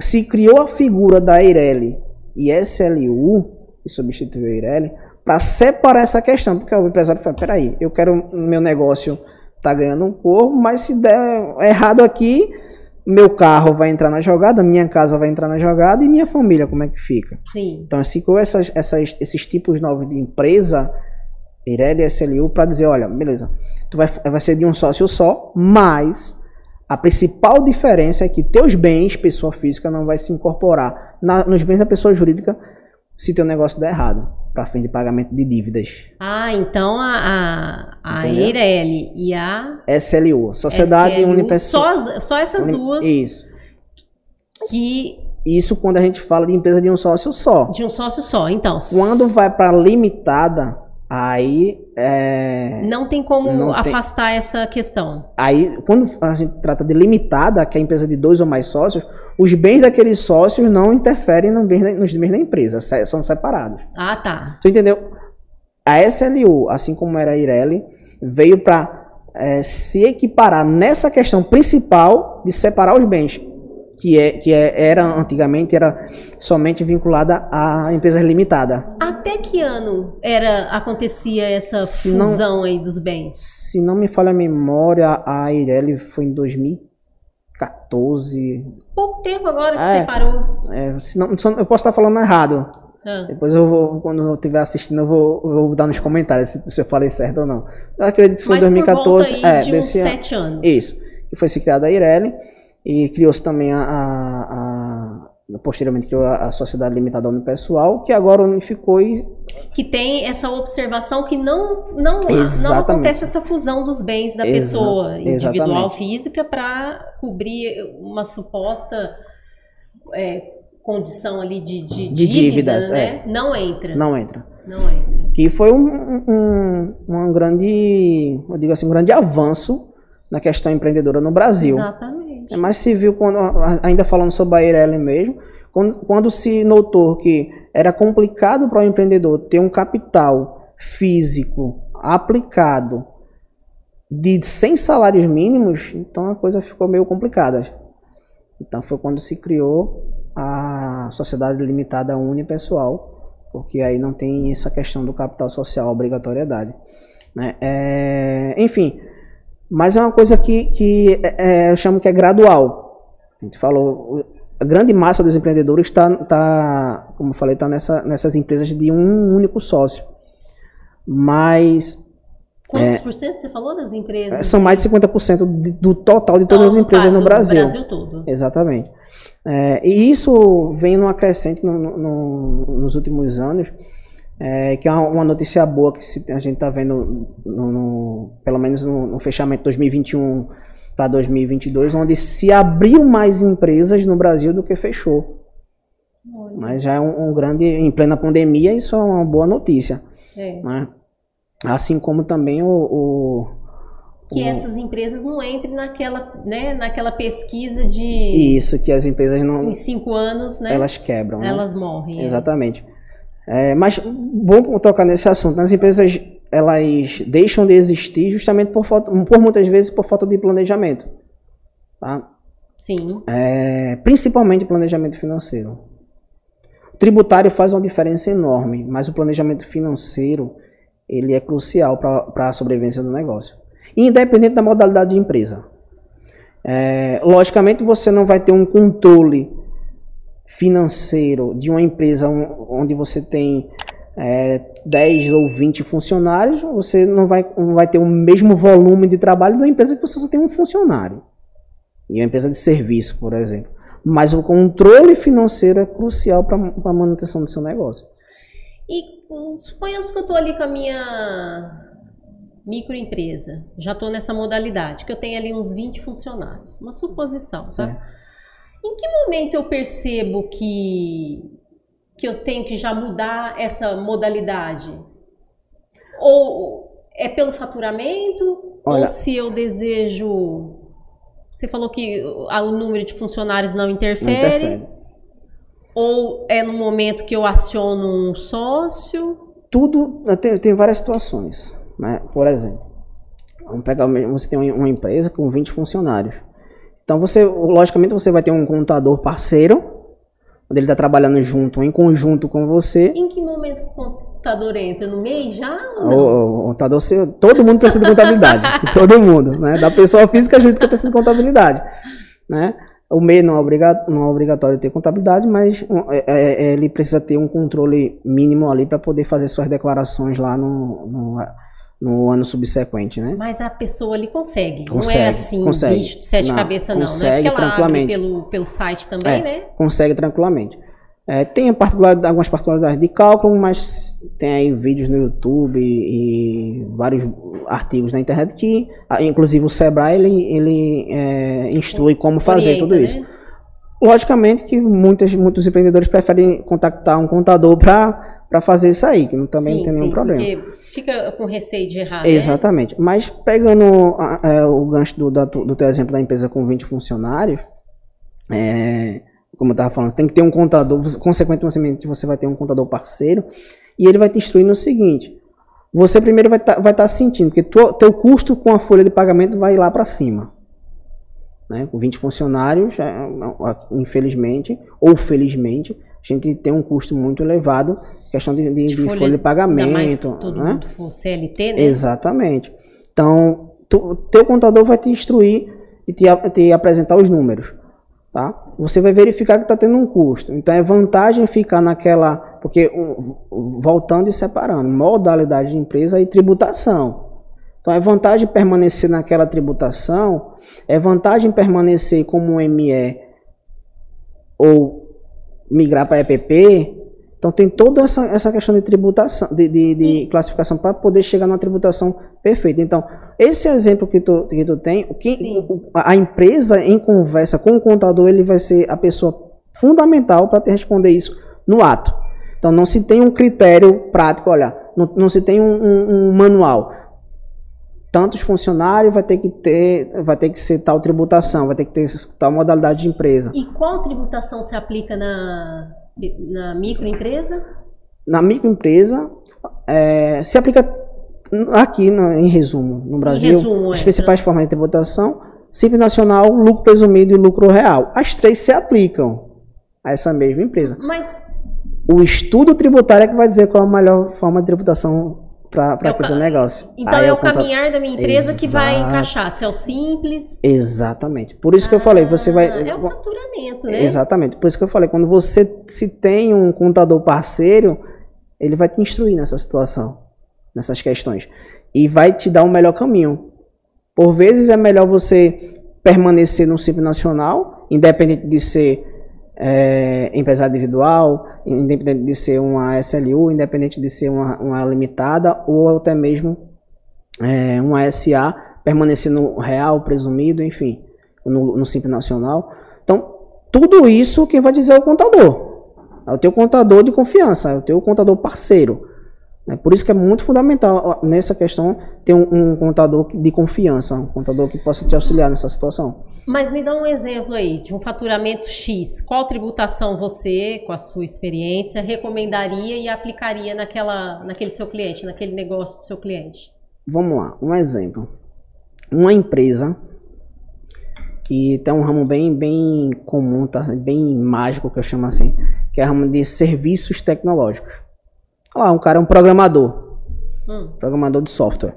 [SPEAKER 2] se criou a figura da Eireli e SLU, que substituiu a Eireli, para separar essa questão, porque o empresário fala, peraí, eu quero meu negócio tá ganhando um pouco, mas se der errado aqui, meu carro vai entrar na jogada, minha casa vai entrar na jogada e minha família, como é que fica?
[SPEAKER 1] Sim.
[SPEAKER 2] Então, se criou essas, essas, esses tipos novos de empresa, Ireli e SLU, para dizer, olha, beleza, tu vai, vai ser de um sócio só, mas a principal diferença é que teus bens, pessoa física, não vai se incorporar na- nos bens da pessoa jurídica se teu negócio der errado, para fim de pagamento de dívidas.
[SPEAKER 1] Ah, então a, a, a? Eireli e a
[SPEAKER 2] SLU, Sociedade
[SPEAKER 1] SLU,
[SPEAKER 2] Unipessoal.
[SPEAKER 1] só, só essas duas
[SPEAKER 2] Isso.
[SPEAKER 1] que
[SPEAKER 2] Isso quando a gente fala de empresa de um sócio só.
[SPEAKER 1] de um sócio só. Então,
[SPEAKER 2] Quando vai para limitada, aí é,
[SPEAKER 1] não tem como
[SPEAKER 2] Não tem-
[SPEAKER 1] afastar essa questão.
[SPEAKER 2] Aí, quando a gente trata de limitada, que é a empresa de dois ou mais sócios, os bens daqueles sócios não interferem no bem da- nos bens da empresa, são separados.
[SPEAKER 1] Ah, tá.
[SPEAKER 2] Tu entendeu? A SLU, assim como era a Ireli, veio para se equiparar nessa questão principal de separar os bens, que, é, que é, era antigamente era somente vinculada a empresas limitadas.
[SPEAKER 1] Até que ano era acontecia essa
[SPEAKER 2] Se não-
[SPEAKER 1] fusão aí dos bens?
[SPEAKER 2] Se não me falha a memória, a Ireli foi em 2014,
[SPEAKER 1] Pouco tempo agora que
[SPEAKER 2] É.
[SPEAKER 1] separou.
[SPEAKER 2] É, se não- eu posso estar falando errado.
[SPEAKER 1] Ah,
[SPEAKER 2] Depois eu vou, quando eu estiver assistindo, eu vou, eu vou dar nos comentários se, se eu falei certo ou não. Eu acredito que foi em
[SPEAKER 1] Mas por
[SPEAKER 2] 2014.
[SPEAKER 1] volta aí
[SPEAKER 2] é,
[SPEAKER 1] de uns
[SPEAKER 2] desse
[SPEAKER 1] sete anos.
[SPEAKER 2] Isso. Que foi se criada a Ireli e criou-se também a, a- a- posteriormente criou a, a Sociedade Limitada Unipessoal, que agora unificou e
[SPEAKER 1] Que tem essa observação que não, não, não
[SPEAKER 2] Exatamente.
[SPEAKER 1] acontece essa fusão dos bens da
[SPEAKER 2] Exa-
[SPEAKER 1] pessoa individual
[SPEAKER 2] exatamente.
[SPEAKER 1] física para cobrir uma suposta é, condição ali de, de,
[SPEAKER 2] De dívidas,
[SPEAKER 1] dívidas, né? Não entra.
[SPEAKER 2] não entra.
[SPEAKER 1] Não entra.
[SPEAKER 2] Que foi um, um, um grande, eu digo assim, um grande avanço na questão empreendedora no Brasil.
[SPEAKER 1] Exatamente.
[SPEAKER 2] É mais viu quando, ainda falando sobre a Eireli mesmo, quando, quando se notou que era complicado para o empreendedor ter um capital físico aplicado de 100 salários mínimos, então a coisa ficou meio complicada. Então foi quando se criou a sociedade limitada unipessoal, porque aí não tem essa questão do capital social, obrigatoriedade. né? É, enfim, mas é uma coisa que, que é, eu chamo que é gradual. A gente falou, a grande massa dos empreendedores está, tá, como eu falei, está nessa, nessas empresas de um único sócio. Mas
[SPEAKER 1] Quantos por cento você falou das empresas?
[SPEAKER 2] é, são mais de 50% de- do total de todas as empresas no Brasil.
[SPEAKER 1] Brasil todo.
[SPEAKER 2] Exatamente. É, e isso vem numa crescente no- no- no- nos últimos anos, é, que é uma, notícia boa que se- a gente está vendo, no- no- pelo menos no, no fechamento de 2021 para 2022, onde se abriu mais empresas no Brasil do que fechou. Mas já é um, um grande, em plena pandemia, isso é uma boa notícia.
[SPEAKER 1] É.
[SPEAKER 2] Né? Assim como também o- o
[SPEAKER 1] Que essas empresas não entrem naquela, né, naquela pesquisa de
[SPEAKER 2] isso, que as empresas não,
[SPEAKER 1] em cinco anos, né?
[SPEAKER 2] elas quebram. né?
[SPEAKER 1] elas morrem. é.
[SPEAKER 2] Exatamente. É, mas bom tocar nesse assunto. As empresas elas deixam de existir justamente por, falta, por muitas vezes por falta de planejamento, tá?
[SPEAKER 1] Sim.
[SPEAKER 2] É, principalmente planejamento financeiro. O tributário faz uma diferença enorme, mas o planejamento financeiro ele é crucial para a sobrevivência do negócio, independente da modalidade de empresa. É, logicamente você não vai ter um controle financeiro de uma empresa onde você tem é, 10 ou 20 funcionários, você não vai, não vai ter o mesmo volume de trabalho de uma empresa que você só tem um funcionário. E uma empresa de serviço, por exemplo. Mas o controle financeiro é crucial para a manutenção do seu negócio.
[SPEAKER 1] E suponhamos que eu estou ali com a minha microempresa, já estou nessa modalidade, que eu tenho ali uns 20 funcionários. Uma suposição, tá? Em que momento eu percebo que, que eu tenho que já mudar essa modalidade? Ou é pelo faturamento? Olha, ou se eu desejo. Você falou que o número de funcionários não interfere. Não interfere. Ou é no momento que eu aciono um sócio?
[SPEAKER 2] Tudo. Tem, tem várias situações. Né? Por exemplo, vamos pegar, você tem uma empresa com 20 funcionários. Então você, logicamente, você vai ter um contador parceiro, onde ele está trabalhando junto, em conjunto com você.
[SPEAKER 1] Em que momento o contador entra? No meio já?
[SPEAKER 2] O, o contador, todo mundo precisa de contabilidade. [LAUGHS] todo mundo, né? Da pessoa física a gente precisa de contabilidade, né? O MEI não é, obrigatório, não é obrigatório ter contabilidade, mas é, é, é, ele precisa ter um controle mínimo ali para poder fazer suas declarações lá no, no no ano subsequente, né?
[SPEAKER 1] Mas a pessoa ali consegue, consegue não é assim, consegue. bicho de sete cabeças não,
[SPEAKER 2] consegue
[SPEAKER 1] não é?
[SPEAKER 2] Porque ela abre
[SPEAKER 1] pelo, pelo site também,
[SPEAKER 2] é,
[SPEAKER 1] né?
[SPEAKER 2] Consegue tranquilamente. É, tem particularidade, algumas particularidades de cálculo, mas tem aí vídeos no YouTube e, e vários artigos na internet que, inclusive o Sebrae, ele, ele é, instrui como fazer Orienta, tudo isso. Né? Logicamente que muitas, muitos empreendedores preferem contactar um contador para para fazer isso aí, que também sim, não tem nenhum sim, problema. Porque
[SPEAKER 1] fica com receio de errar.
[SPEAKER 2] Exatamente. Né? Mas pegando é, o gancho do, do, teu exemplo da empresa com 20 funcionários, é, como eu estava falando, tem que ter um contador, consequentemente você vai ter um contador parceiro, e ele vai te instruir no seguinte: você primeiro vai estar tá, vai tá sentindo que o teu custo com a folha de pagamento vai lá para cima. Né? Com 20 funcionários, é, infelizmente, ou felizmente, a gente tem um custo muito elevado questão de, de, de folha, folha, de pagamento. Mais
[SPEAKER 1] todo
[SPEAKER 2] né?
[SPEAKER 1] mundo for CLT, né?
[SPEAKER 2] Exatamente. Então, o teu contador vai te instruir e te, te apresentar os números. Tá? Você vai verificar que está tendo um custo. Então é vantagem ficar naquela. Porque voltando e separando, modalidade de empresa e tributação. Então é vantagem permanecer naquela tributação, é vantagem permanecer como um ME ou migrar para EPP então tem toda essa, essa questão de tributação, de, de, de classificação para poder chegar numa tributação perfeita. Então, esse exemplo que tu, que tu tem, que, a empresa em conversa com o contador, ele vai ser a pessoa fundamental para te responder isso no ato. Então não se tem um critério prático, olha, não, não se tem um, um, um manual. Tantos funcionários vai ter que ter, vai ter que ser tal tributação, vai ter que ter tal modalidade de empresa.
[SPEAKER 1] E qual tributação se aplica na na microempresa?
[SPEAKER 2] Na microempresa, é, se aplica aqui, no, em resumo, no Brasil, resumo, as é, principais formas de tributação, Simples Nacional, lucro presumido e lucro real. As três se aplicam a essa mesma empresa.
[SPEAKER 1] Mas
[SPEAKER 2] o estudo tributário é que vai dizer qual a melhor forma de tributação para é aquele negócio.
[SPEAKER 1] Então Aí é o caminhar da minha empresa Exato. que vai encaixar. Se é o simples.
[SPEAKER 2] Exatamente. Por isso ah, que eu falei, você vai.
[SPEAKER 1] É o faturamento, né?
[SPEAKER 2] Exatamente. Por isso que eu falei, quando você se tem um contador parceiro, ele vai te instruir nessa situação, nessas questões. E vai te dar um melhor caminho. Por vezes é melhor você permanecer no simples nacional, independente de ser é, empresário individual, independente de ser uma SLU, independente de ser uma, uma limitada ou até mesmo é, uma SA, permanecer no real, presumido, enfim, no, no Simples Nacional. Então, tudo isso quem vai dizer é o contador. É o teu contador de confiança, é o teu contador parceiro. É por isso que é muito fundamental nessa questão ter um, um, contador de confiança, um contador que possa te auxiliar nessa situação.
[SPEAKER 1] Mas me dá um exemplo aí de um faturamento X. Qual tributação você, com a sua experiência, recomendaria e aplicaria naquela, naquele seu cliente, naquele negócio do seu cliente?
[SPEAKER 2] Vamos lá, um exemplo. Uma empresa que tem um ramo bem, bem comum, tá? bem mágico que eu chamo assim, que é o ramo de serviços tecnológicos. Lá, um cara é um programador. Hum. Programador de software.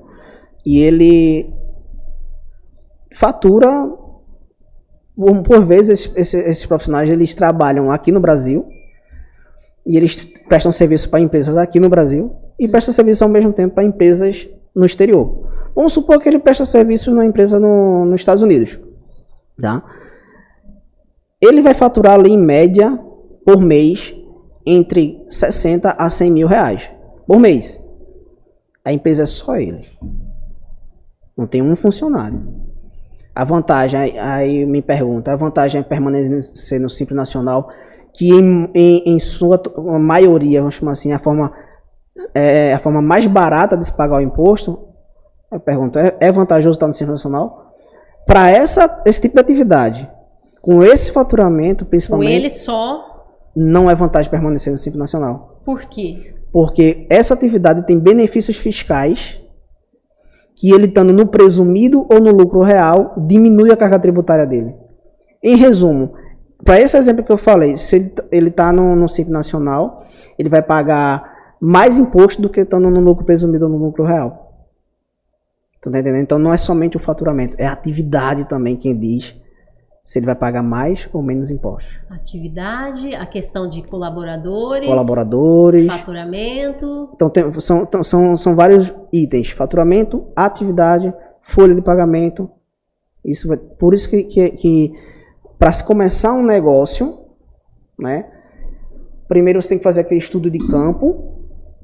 [SPEAKER 2] E ele fatura por, por vezes, esses, esses profissionais eles trabalham aqui no Brasil e eles prestam serviço para empresas aqui no Brasil e prestam serviço ao mesmo tempo para empresas no exterior. Vamos supor que ele presta serviço numa empresa no, nos Estados Unidos. Tá? Ele vai faturar ali em média por mês entre 60 a 100 mil reais por mês. A empresa é só ele. Não tem um funcionário. A vantagem, aí me pergunta, a vantagem é permanecer no Simples Nacional, que em, em, em sua maioria, vamos chamar assim, a forma, é, a forma mais barata de se pagar o imposto, eu pergunto, é, é vantajoso estar no Simples Nacional? Para esse tipo de atividade, com esse faturamento, principalmente.
[SPEAKER 1] Com ele só.
[SPEAKER 2] Não é vantagem permanecer no Simples Nacional.
[SPEAKER 1] Por quê?
[SPEAKER 2] Porque essa atividade tem benefícios fiscais que ele estando no presumido ou no lucro real, diminui a carga tributária dele. Em resumo, para esse exemplo que eu falei, se ele está no, no Simples Nacional, ele vai pagar mais imposto do que estando no lucro presumido ou no lucro real. Tá entendendo? Então não é somente o faturamento, é a atividade também quem diz se ele vai pagar mais ou menos impostos.
[SPEAKER 1] Atividade, a questão de colaboradores,
[SPEAKER 2] colaboradores,
[SPEAKER 1] faturamento.
[SPEAKER 2] Então tem, são, são, são vários itens: faturamento, atividade, folha de pagamento. Isso vai, por isso que, que, que para se começar um negócio, né? Primeiro você tem que fazer aquele estudo de campo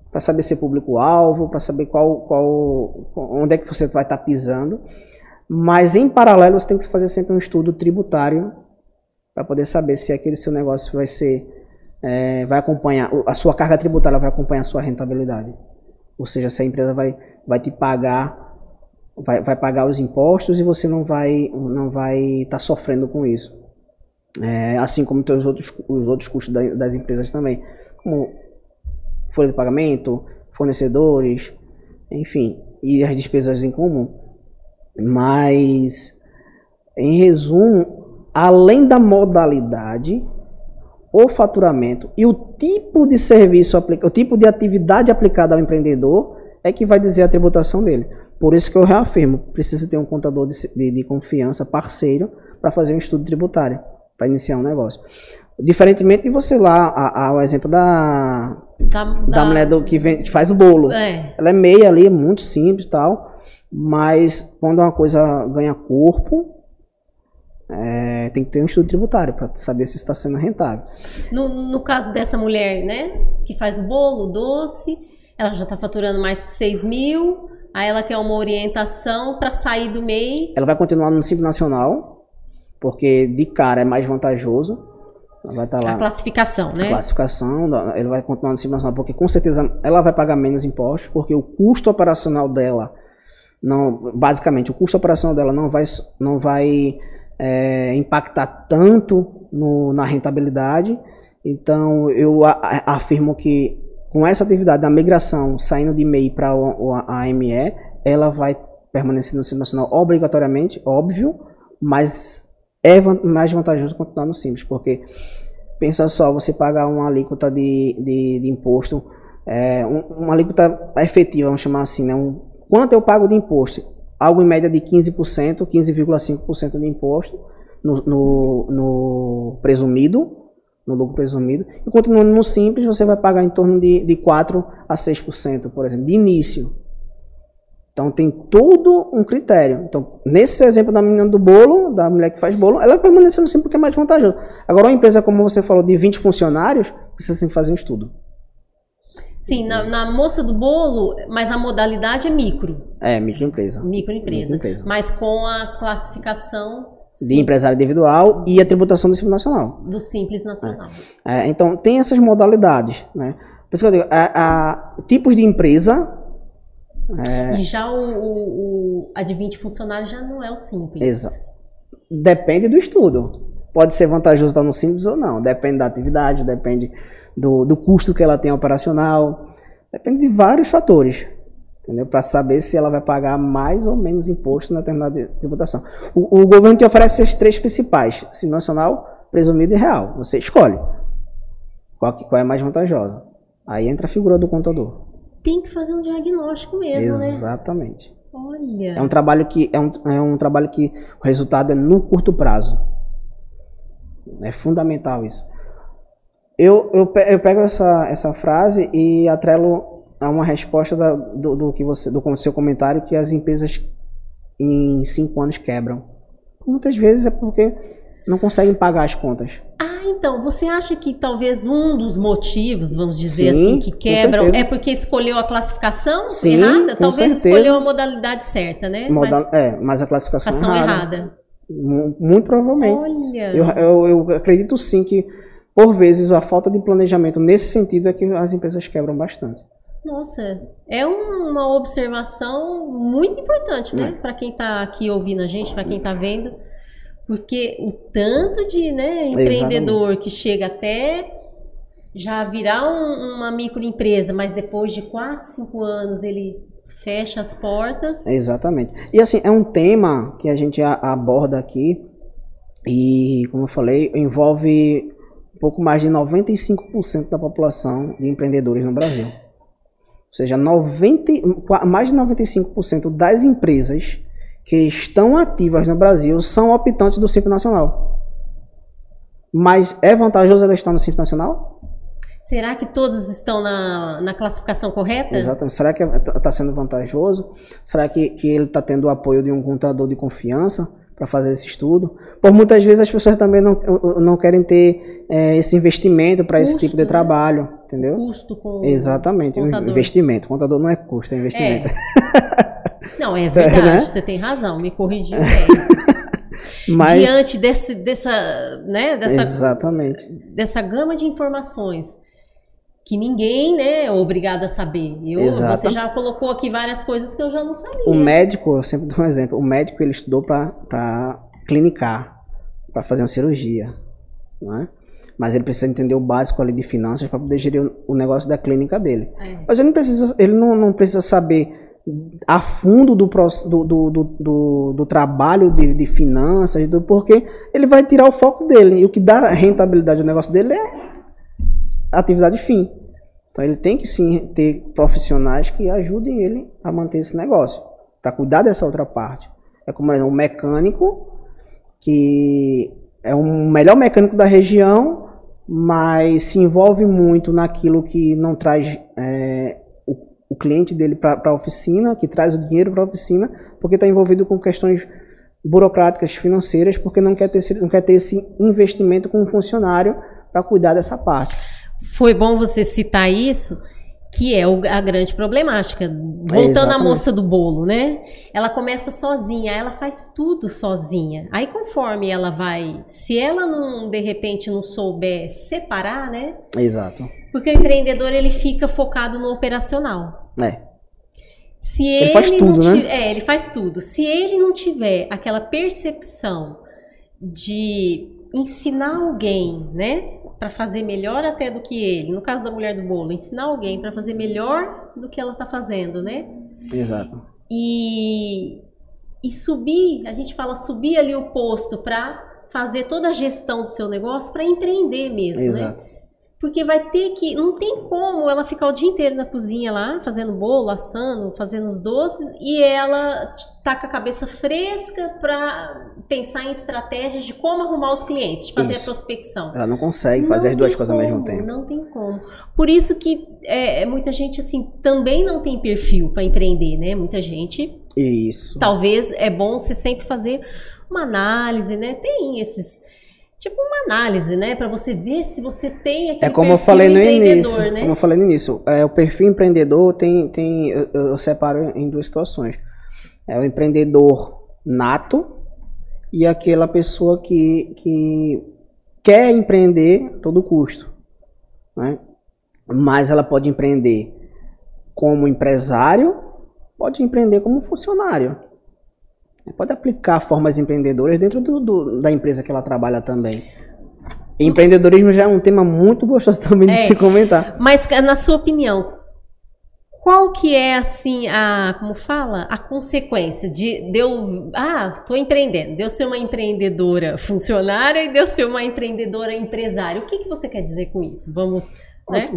[SPEAKER 2] para saber ser público-alvo, para saber qual, qual, onde é que você vai estar tá pisando. Mas em paralelo você tem que fazer sempre um estudo tributário para poder saber se aquele seu negócio vai ser é, vai acompanhar a sua carga tributária vai acompanhar a sua rentabilidade. Ou seja, se a empresa vai, vai te pagar vai, vai pagar os impostos e você não vai não vai estar tá sofrendo com isso. É, assim como os outros os outros custos das empresas também, como folha de pagamento, fornecedores, enfim, e as despesas em comum. Mas, em resumo, além da modalidade, o faturamento e o tipo de serviço, o tipo de atividade aplicada ao empreendedor é que vai dizer a tributação dele. Por isso que eu reafirmo, precisa ter um contador de, de, de confiança, parceiro, para fazer um estudo tributário, para iniciar um negócio. Diferentemente de você lá, a, a, o exemplo da, da, da, da mulher do, que, vem, que faz o bolo. É. Ela é meia ali, é muito simples e tal. Mas quando uma coisa ganha corpo, é, tem que ter um estudo tributário para saber se está sendo rentável.
[SPEAKER 1] No, no caso dessa mulher, né, que faz o bolo, o doce, ela já está faturando mais que 6 mil, aí ela quer uma orientação para sair do MEI.
[SPEAKER 2] Ela vai continuar no Simples Nacional, porque de cara é mais vantajoso. Ela vai estar tá lá.
[SPEAKER 1] A classificação, né?
[SPEAKER 2] A classificação, ele vai continuar no Simples Nacional, porque com certeza ela vai pagar menos impostos, porque o custo operacional dela não, basicamente, o custo operacional dela não vai, não vai é, impactar tanto no, na rentabilidade. Então, eu a, a, afirmo que com essa atividade da migração saindo de MEI para a AME, ela vai permanecer no Simples Nacional obrigatoriamente, óbvio, mas é mais vantajoso continuar no Simples, porque pensa só, você pagar uma alíquota de, de, de imposto, é, uma alíquota efetiva, vamos chamar assim, né, um, Quanto eu pago de imposto? Algo em média de 15%, 15,5% de imposto no, no, no, presumido, no lucro presumido. E continuando no simples, você vai pagar em torno de, de 4% a 6%, por exemplo, de início. Então tem todo um critério. Então, nesse exemplo da menina do bolo, da mulher que faz bolo, ela permanece no simples porque é mais vantajoso. Agora, uma empresa, como você falou, de 20 funcionários, precisa sempre fazer um estudo.
[SPEAKER 1] Sim, na, na, moça do bolo, mas a modalidade é micro.
[SPEAKER 2] É, microempresa.
[SPEAKER 1] Microempresa. microempresa. Mas com a classificação...
[SPEAKER 2] De empresário individual e a tributação do Simples Nacional.
[SPEAKER 1] Do Simples Nacional.
[SPEAKER 2] É. É, então, tem essas modalidades, né? Por isso que eu digo, a, a, tipos de empresa...
[SPEAKER 1] É... E já o, o, o, a de 20 funcionários já não é o Simples.
[SPEAKER 2] Exato. Depende do estudo. Pode ser vantajoso estar no Simples ou não. Depende da atividade, depende do, do custo que ela tem operacional. Depende de vários fatores, entendeu? Para saber se ela vai pagar mais ou menos imposto na determinada tributação. O, o governo te oferece esses três principais: Simples Nacional, Presumido e Real. Você escolhe qual, qual é mais vantajosa. Aí entra a figura do contador.
[SPEAKER 1] Tem que fazer um diagnóstico mesmo,
[SPEAKER 2] né? Exatamente.
[SPEAKER 1] Olha.
[SPEAKER 2] É um trabalho que é um, é um trabalho que o resultado é no curto prazo. É fundamental isso. Eu, eu, eu pego essa, essa frase e atrelo a uma resposta da, do, do, que você, do seu comentário que as empresas em cinco anos quebram. Muitas vezes é porque não conseguem pagar as contas.
[SPEAKER 1] Ah, então, você acha que talvez um dos motivos, vamos dizer Sim, assim, que quebram é porque escolheu a classificação Sim, errada? Talvez certeza. escolheu a modalidade certa, né?
[SPEAKER 2] Modal, mas, é, mas a classificação errada. errada. Muito provavelmente.
[SPEAKER 1] Olha.
[SPEAKER 2] Eu, eu, eu acredito sim que, por vezes, a falta de planejamento nesse sentido é que as empresas quebram bastante.
[SPEAKER 1] Nossa, é uma observação muito importante, né? É. Para quem está aqui ouvindo a gente, para quem está vendo, porque o tanto de né, empreendedor Exatamente. que chega até já virar um, uma microempresa, mas depois de 4, 5 anos ele fecha as portas.
[SPEAKER 2] Exatamente. E assim, é um tema que a gente aborda aqui e, como eu falei, envolve pouco mais de 95% da população de empreendedores no Brasil. Ou seja, 90, mais de 95% das empresas que estão ativas no Brasil são optantes do Simples Nacional. Mas é vantajoso ela estar no Simples Nacional?
[SPEAKER 1] Será que todos estão na, na classificação correta?
[SPEAKER 2] Exatamente. Será que está sendo vantajoso? Será que, que ele está tendo o apoio de um contador de confiança para fazer esse estudo? Por muitas vezes as pessoas também não, não querem ter é, esse investimento para esse tipo de né? trabalho, entendeu?
[SPEAKER 1] Custo com
[SPEAKER 2] Exatamente. Contador. Investimento. Contador não é custo, é investimento.
[SPEAKER 1] É. Não, é [LAUGHS] verdade, né? você tem razão, me corrigiu [LAUGHS] Mas, Diante desse, dessa, né, dessa,
[SPEAKER 2] exatamente.
[SPEAKER 1] dessa gama de informações que ninguém né, é obrigado a saber. Eu, você já colocou aqui várias coisas que eu já não sabia.
[SPEAKER 2] O médico, eu sempre dou um exemplo, o médico ele estudou para clinicar, para fazer uma cirurgia, não é? mas ele precisa entender o básico ali de finanças para poder gerir o negócio da clínica dele. É. Mas ele não precisa, ele não, não precisa saber a fundo do, do, do, do, trabalho de, de finanças, do, porque ele vai tirar o foco dele. E o que dá rentabilidade ao negócio dele é atividade fim. Então ele tem que sim ter profissionais que ajudem ele a manter esse negócio, para cuidar dessa outra parte. É como um mecânico que é um melhor mecânico da região, mas se envolve muito naquilo que não traz é, o cliente dele para a oficina, que traz o dinheiro para a oficina, porque está envolvido com questões burocráticas, financeiras, porque não quer ter, não quer ter esse investimento com um funcionário para cuidar dessa parte.
[SPEAKER 1] Foi bom você citar isso, que é a grande problemática. Voltando à moça do bolo, né? Ela começa sozinha, ela faz tudo sozinha. Aí conforme ela vai, se ela não de repente não souber separar, né?
[SPEAKER 2] Exato.
[SPEAKER 1] Porque o empreendedor ele fica focado no operacional.
[SPEAKER 2] É.
[SPEAKER 1] Se ele, ele faz tudo, né? Tiver, é, ele faz tudo. Se ele não tiver aquela percepção de ensinar alguém, né, para fazer melhor até do que ele. No caso da mulher do bolo, ensinar alguém para fazer melhor do que ela está fazendo, né?
[SPEAKER 2] Exato.
[SPEAKER 1] E, e subir, a gente fala subir ali o posto para fazer toda a gestão do seu negócio, para empreender mesmo, né? Exato. né? Porque vai ter que. Não tem como ela ficar o dia inteiro na cozinha lá, fazendo bolo, assando, fazendo os doces, e ela tá com a cabeça fresca para pensar em estratégias de como arrumar os clientes, de fazer isso. a prospecção.
[SPEAKER 2] Ela não consegue fazer não as duas coisas ao mesmo tempo.
[SPEAKER 1] Não tem como. Por isso que é, é muita gente, assim, também não tem perfil para empreender, né? Muita gente.
[SPEAKER 2] Isso.
[SPEAKER 1] Talvez é bom você sempre fazer uma análise, né? Tem esses tipo uma análise, né, para você ver se você tem aquele
[SPEAKER 2] É como eu falei no início, né? como eu falei no início, é, o perfil empreendedor tem tem eu, eu, separo em duas situações. É o empreendedor nato e aquela pessoa que que quer empreender a todo custo, né? Mas ela pode empreender como empresário, pode empreender como funcionário. Pode aplicar formas empreendedoras dentro do, do, da empresa que ela trabalha também. Empreendedorismo já é um tema muito gostoso [LAUGHS] também de é, se comentar.
[SPEAKER 1] Mas na sua opinião, qual que é assim a, como fala, a consequência de, de eu, ah, tô empreendendo, de eu ser uma empreendedora funcionária e de eu ser uma empreendedora empresária. O que, que você quer dizer com isso? Vamos, né?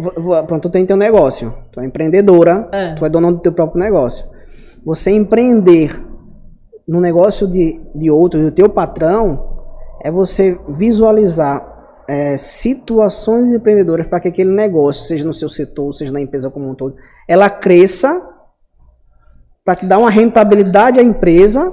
[SPEAKER 2] Pronto, tu tem teu negócio, tu é empreendedora, é. tu é dona do teu próprio negócio. Você empreender no negócio de, de outro, do teu patrão, é você visualizar é, situações empreendedoras para que aquele negócio, seja no seu setor, seja na empresa como um todo, ela cresça para que dá uma rentabilidade à empresa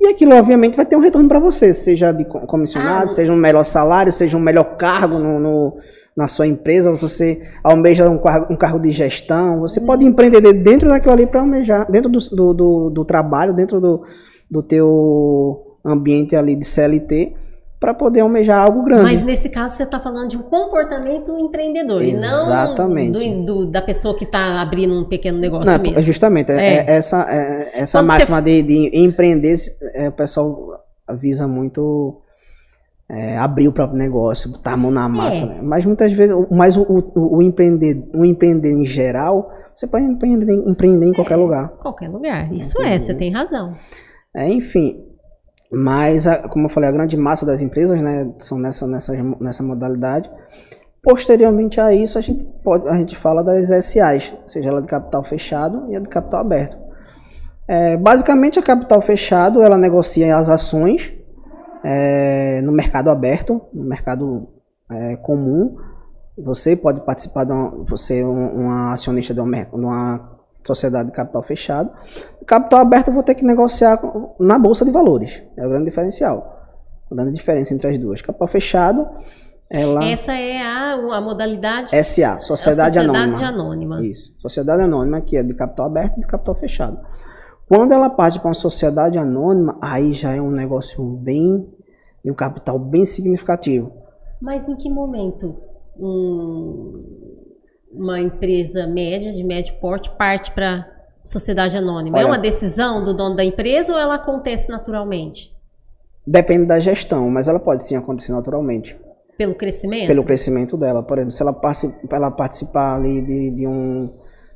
[SPEAKER 2] e aquilo obviamente vai ter um retorno para você, seja de comissionado, ah, seja um melhor salário, seja um melhor cargo no, no na sua empresa, você almeja um cargo, um cargo de gestão, você pode empreender dentro daquilo ali para almejar, dentro do, do, do, do, trabalho, dentro do, do teu ambiente ali de CLT, para poder almejar algo grande.
[SPEAKER 1] Mas nesse caso você está falando de um comportamento empreendedor, Exatamente. e não do, do, da pessoa que está abrindo um pequeno negócio não, mesmo.
[SPEAKER 2] Justamente, é. É, essa, é, essa máxima você... de, de, empreender, é, o pessoal avisa muito é, abrir o próprio negócio, botar a mão na massa, é. né? Mas muitas vezes, mas o, o, o, empreender, o empreender em geral, você pode empreender, empreender em qualquer é, lugar.
[SPEAKER 1] Qualquer lugar, isso é, você tem razão.
[SPEAKER 2] É, enfim, mas, a, como eu falei, a grande massa das empresas, né, são nessa, nessa, nessa modalidade. Posteriormente a isso, a gente, pode, a gente fala das SAs, seja ela de capital fechado e a de capital aberto. É, basicamente, a capital fechado, ela negocia as ações é, no mercado aberto, no mercado é, comum. Você pode participar de uma, você é um, uma acionista de uma, de uma, sociedade de capital fechado. Capital aberto eu vou ter que negociar na bolsa de valores. É o grande diferencial. A grande diferença entre as duas. Capital fechado ela...
[SPEAKER 1] Essa é a, a modalidade
[SPEAKER 2] SA, Sociedade,
[SPEAKER 1] Sociedade
[SPEAKER 2] Anônima.
[SPEAKER 1] Anônima.
[SPEAKER 2] Isso, Sociedade Anônima, que é de capital aberto e de capital fechado. Quando ela parte para uma sociedade anônima, aí já é um negócio bem e um capital bem significativo.
[SPEAKER 1] Mas em que momento um, uma empresa média, de médio porte, parte para sociedade anônima? É Olha, é uma decisão do dono da empresa ou ela acontece naturalmente?
[SPEAKER 2] Depende da gestão, mas ela pode sim acontecer naturalmente.
[SPEAKER 1] Pelo crescimento?
[SPEAKER 2] Pelo crescimento dela. Por exemplo, se ela, participa, ela participar ali de, de, um,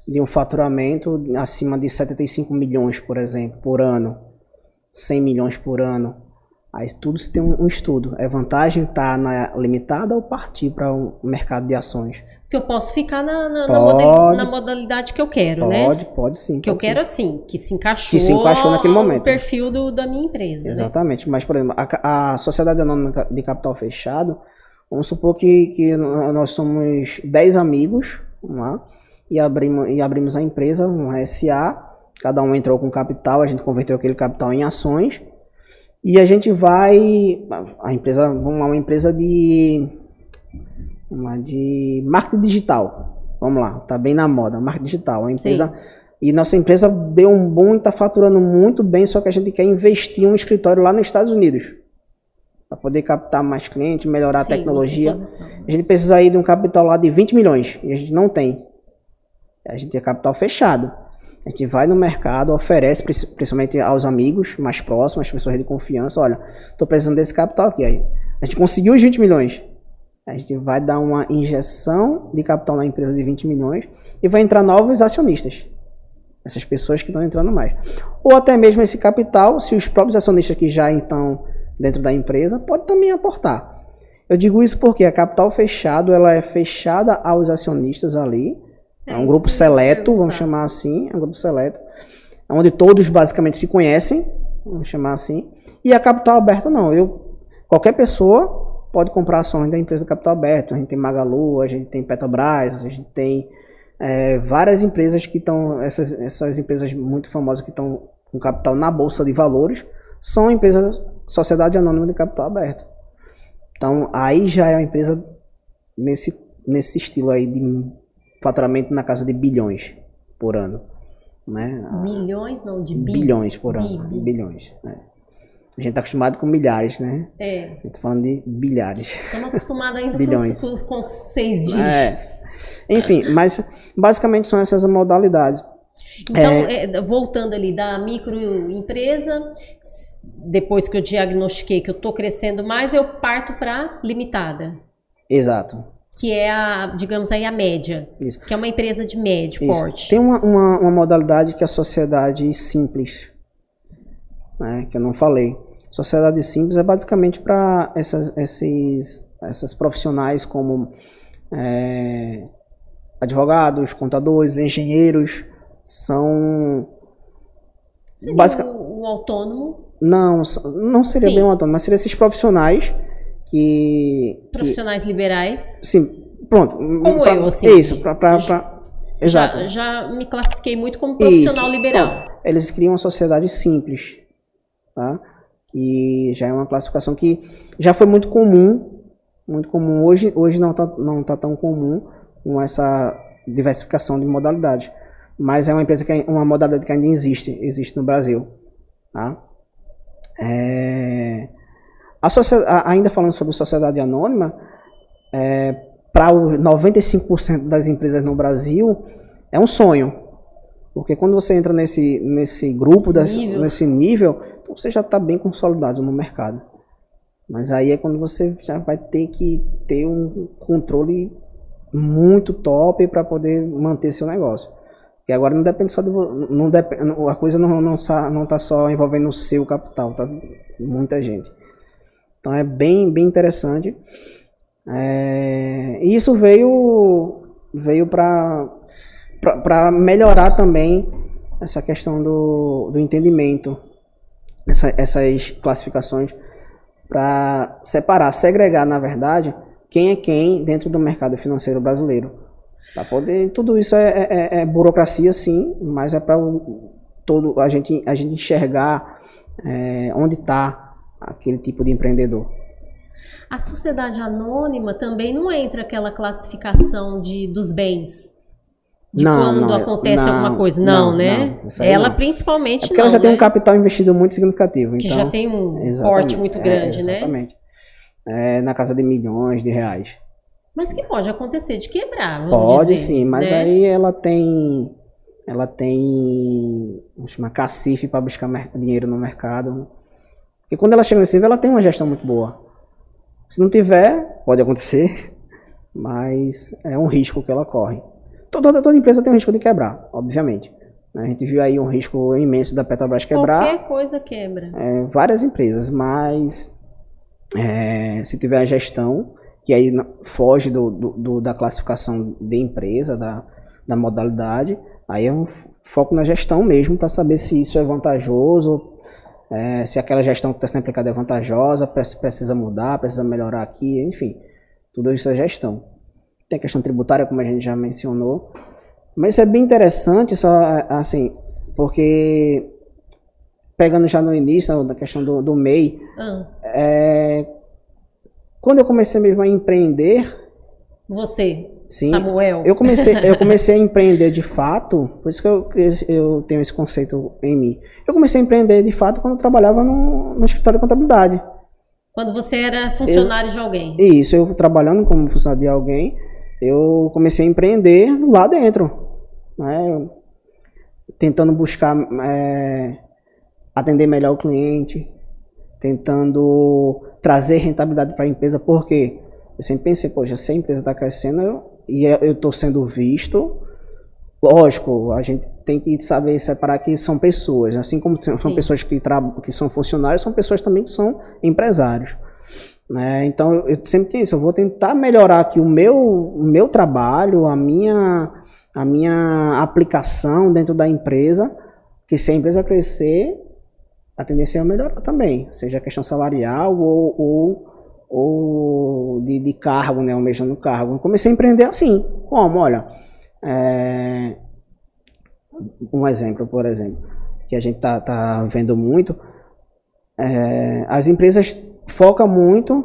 [SPEAKER 2] de um faturamento acima de 75 milhões, por exemplo, por ano, 100 milhões por ano, Aí tudo se tem um, um estudo. É vantagem estar tá na limitada ou partir para o um mercado de ações?
[SPEAKER 1] Que eu posso ficar na, na, na, modalidade que eu quero,
[SPEAKER 2] pode,
[SPEAKER 1] né?
[SPEAKER 2] Pode, pode sim.
[SPEAKER 1] Que
[SPEAKER 2] pode
[SPEAKER 1] eu quero
[SPEAKER 2] sim.
[SPEAKER 1] assim, que se encaixou,
[SPEAKER 2] que se encaixou naquele momento.
[SPEAKER 1] o perfil do, da minha empresa.
[SPEAKER 2] Né? Exatamente. Né? Mas, por exemplo, a, a Sociedade Anônima de Capital Fechado, vamos supor que, que nós somos 10 amigos lá, e, abrimos, e abrimos a empresa, um SA, cada um entrou com capital, a gente converteu aquele capital em ações e a gente vai. A empresa. Vamos lá, uma empresa de. Uma de marketing digital. Vamos lá, tá bem na moda, marketing digital. A empresa. Sim. E nossa empresa deu um bom e está faturando muito bem, só que a gente quer investir um escritório lá nos Estados Unidos. Para poder captar mais clientes, melhorar Sim, a tecnologia. A gente precisa aí de um capital lá de 20 milhões. E a gente não tem. A gente é capital fechado. A gente vai no mercado, oferece principalmente aos amigos mais próximos, às pessoas de confiança, olha, estou precisando desse capital aqui. Aí, a gente conseguiu os 20 milhões. A gente vai dar uma injeção de capital na empresa de 20 milhões e vai entrar novos acionistas. Essas pessoas que estão entrando mais. Ou até mesmo esse capital, se os próprios acionistas que já estão dentro da empresa, pode também aportar. Eu digo isso porque a capital fechado, ela é fechada aos acionistas ali, é, um grupo seleto, vamos chamar assim, é um grupo seleto, onde todos basicamente se conhecem, vamos chamar assim. E a capital aberta não, eu qualquer pessoa pode comprar ações da empresa capital aberto. A gente tem Magalu, a gente tem Petrobras, a gente tem é, várias empresas que estão, essas, essas empresas muito famosas que estão com capital na bolsa de valores, são empresas sociedade anônima de capital aberto. Então aí já é uma empresa nesse nesse estilo aí de faturamento na casa de bilhões por ano. Né?
[SPEAKER 1] Milhões não, de bi.
[SPEAKER 2] bilhões por ano. Bi, bi. Bilhões. Né? A gente está acostumado com milhares, né?
[SPEAKER 1] É. A
[SPEAKER 2] gente está falando de bilhares.
[SPEAKER 1] Estamos acostumados ainda [LAUGHS] Bilhões. Com, com, seis é. dígitos.
[SPEAKER 2] É. Enfim, mas basicamente são essas modalidades.
[SPEAKER 1] Então, é... É, voltando ali da microempresa, depois que eu diagnostiquei que eu estou crescendo mais, eu parto para limitada.
[SPEAKER 2] Exato
[SPEAKER 1] que é a, digamos aí, a média. Isso. Que é uma empresa de médio Isso. porte.
[SPEAKER 2] Tem uma, uma, uma, modalidade que é a sociedade simples, né, que eu não falei. Sociedade simples é basicamente para essas, esses, essas profissionais como é, advogados, contadores, engenheiros, são...
[SPEAKER 1] Seria basic... o, um autônomo?
[SPEAKER 2] Não, não seria
[SPEAKER 1] Sim.
[SPEAKER 2] bem um autônomo, mas seria esses profissionais que.
[SPEAKER 1] Profissionais liberais?
[SPEAKER 2] que sim, pronto.
[SPEAKER 1] Como
[SPEAKER 2] pra-
[SPEAKER 1] eu, assim.
[SPEAKER 2] Isso, pra- exato.
[SPEAKER 1] Já, já me classifiquei muito como profissional
[SPEAKER 2] Isso,
[SPEAKER 1] liberal.
[SPEAKER 2] Eles criam uma sociedade simples, tá? Que já é uma classificação que já foi muito comum, muito comum. Hoje, hoje não tá, não tá tão comum com essa diversificação de modalidades. Mas é uma empresa que uma modalidade que ainda existe, existe no Brasil, tá? É, a ainda falando sobre sociedade anônima, é, para os 95% das empresas no Brasil é um sonho. Porque quando você entra nesse, nesse grupo,
[SPEAKER 1] Esse
[SPEAKER 2] das-
[SPEAKER 1] nível.
[SPEAKER 2] nesse nível, você já está bem consolidado no mercado. Mas aí é quando você já vai ter que ter um controle muito top para poder manter seu negócio. Porque agora não depende só do. Não depende, a coisa não, não, não tá só envolvendo o seu capital, tá? Muita gente. Então é bem, bem interessante. É, isso veio, veio para melhorar também essa questão do, do entendimento, essa- essas classificações, para separar, segregar, na verdade, quem é quem dentro do mercado financeiro brasileiro. Para poder, tudo isso é, é- é- é burocracia, sim, mas é para todo a gente, a gente enxergar é, onde está aquele tipo de empreendedor.
[SPEAKER 1] A sociedade anônima também não entra aquela classificação de, dos bens? De
[SPEAKER 2] Não,
[SPEAKER 1] quando
[SPEAKER 2] não,
[SPEAKER 1] acontece
[SPEAKER 2] não,
[SPEAKER 1] alguma coisa? Não, né? Ela principalmente
[SPEAKER 2] É porque
[SPEAKER 1] não,
[SPEAKER 2] ela já tem
[SPEAKER 1] né?
[SPEAKER 2] um capital investido muito significativo.
[SPEAKER 1] Que
[SPEAKER 2] então,
[SPEAKER 1] já tem um porte muito
[SPEAKER 2] é,
[SPEAKER 1] grande, né?
[SPEAKER 2] Exatamente. É, na casa de milhões de reais.
[SPEAKER 1] Mas que pode acontecer de quebrar,
[SPEAKER 2] Pode
[SPEAKER 1] dizer,
[SPEAKER 2] sim, mas
[SPEAKER 1] né?
[SPEAKER 2] aí ela tem. Ela tem. Chamar cacife para buscar dinheiro no mercado. Porque quando ela chega nesse nível, ela tem uma gestão muito boa. Se não tiver, pode acontecer, [LAUGHS] mas é um risco que ela corre. Toda, toda empresa tem um risco de quebrar, obviamente. A gente viu aí um risco imenso da Petrobras quebrar
[SPEAKER 1] Qualquer coisa quebra.
[SPEAKER 2] é, várias empresas, mas é, se tiver a gestão, que aí foge do, do- do- da classificação de empresa, da, da modalidade, aí é um foco na gestão mesmo para saber se isso é vantajoso, é, se aquela gestão que está sendo aplicada é vantajosa, precisa mudar, precisa melhorar aqui, enfim, tudo isso é gestão. Tem a questão tributária, como a gente já mencionou, mas isso é bem interessante, só assim, porque pegando já no início da questão do, do MEI,
[SPEAKER 1] Ah,
[SPEAKER 2] é, quando eu comecei mesmo a empreender,
[SPEAKER 1] você,
[SPEAKER 2] Sim,
[SPEAKER 1] Samuel.
[SPEAKER 2] eu comecei, eu [LAUGHS] comecei a empreender de fato, por isso que eu, eu tenho esse conceito em mim. Eu comecei a empreender de fato quando eu trabalhava no, no escritório de contabilidade.
[SPEAKER 1] Quando você era funcionário de alguém.
[SPEAKER 2] Isso, eu trabalhando como funcionário de alguém, eu comecei a empreender lá dentro, né? tentando buscar é, atender melhor o cliente, tentando trazer rentabilidade para a empresa, porque eu sempre pensei, poxa, se a empresa está crescendo eu, e eu estou sendo visto, lógico, a gente tem que saber separar que são pessoas, assim como são
[SPEAKER 1] Sim.
[SPEAKER 2] pessoas que, que são funcionários, são pessoas também que são empresários. Né? Então eu, sempre tenho isso, eu vou tentar melhorar aqui o meu, o meu trabalho, a minha, a minha aplicação dentro da empresa, que se a empresa crescer, a tendência é melhorar também, seja questão salarial ou, ou, ou de, de cargo, né, almejando cargo. Eu comecei a empreender assim, como, olha, é, um exemplo, por exemplo, que a gente tá, tá vendo muito, é, as empresas focam muito,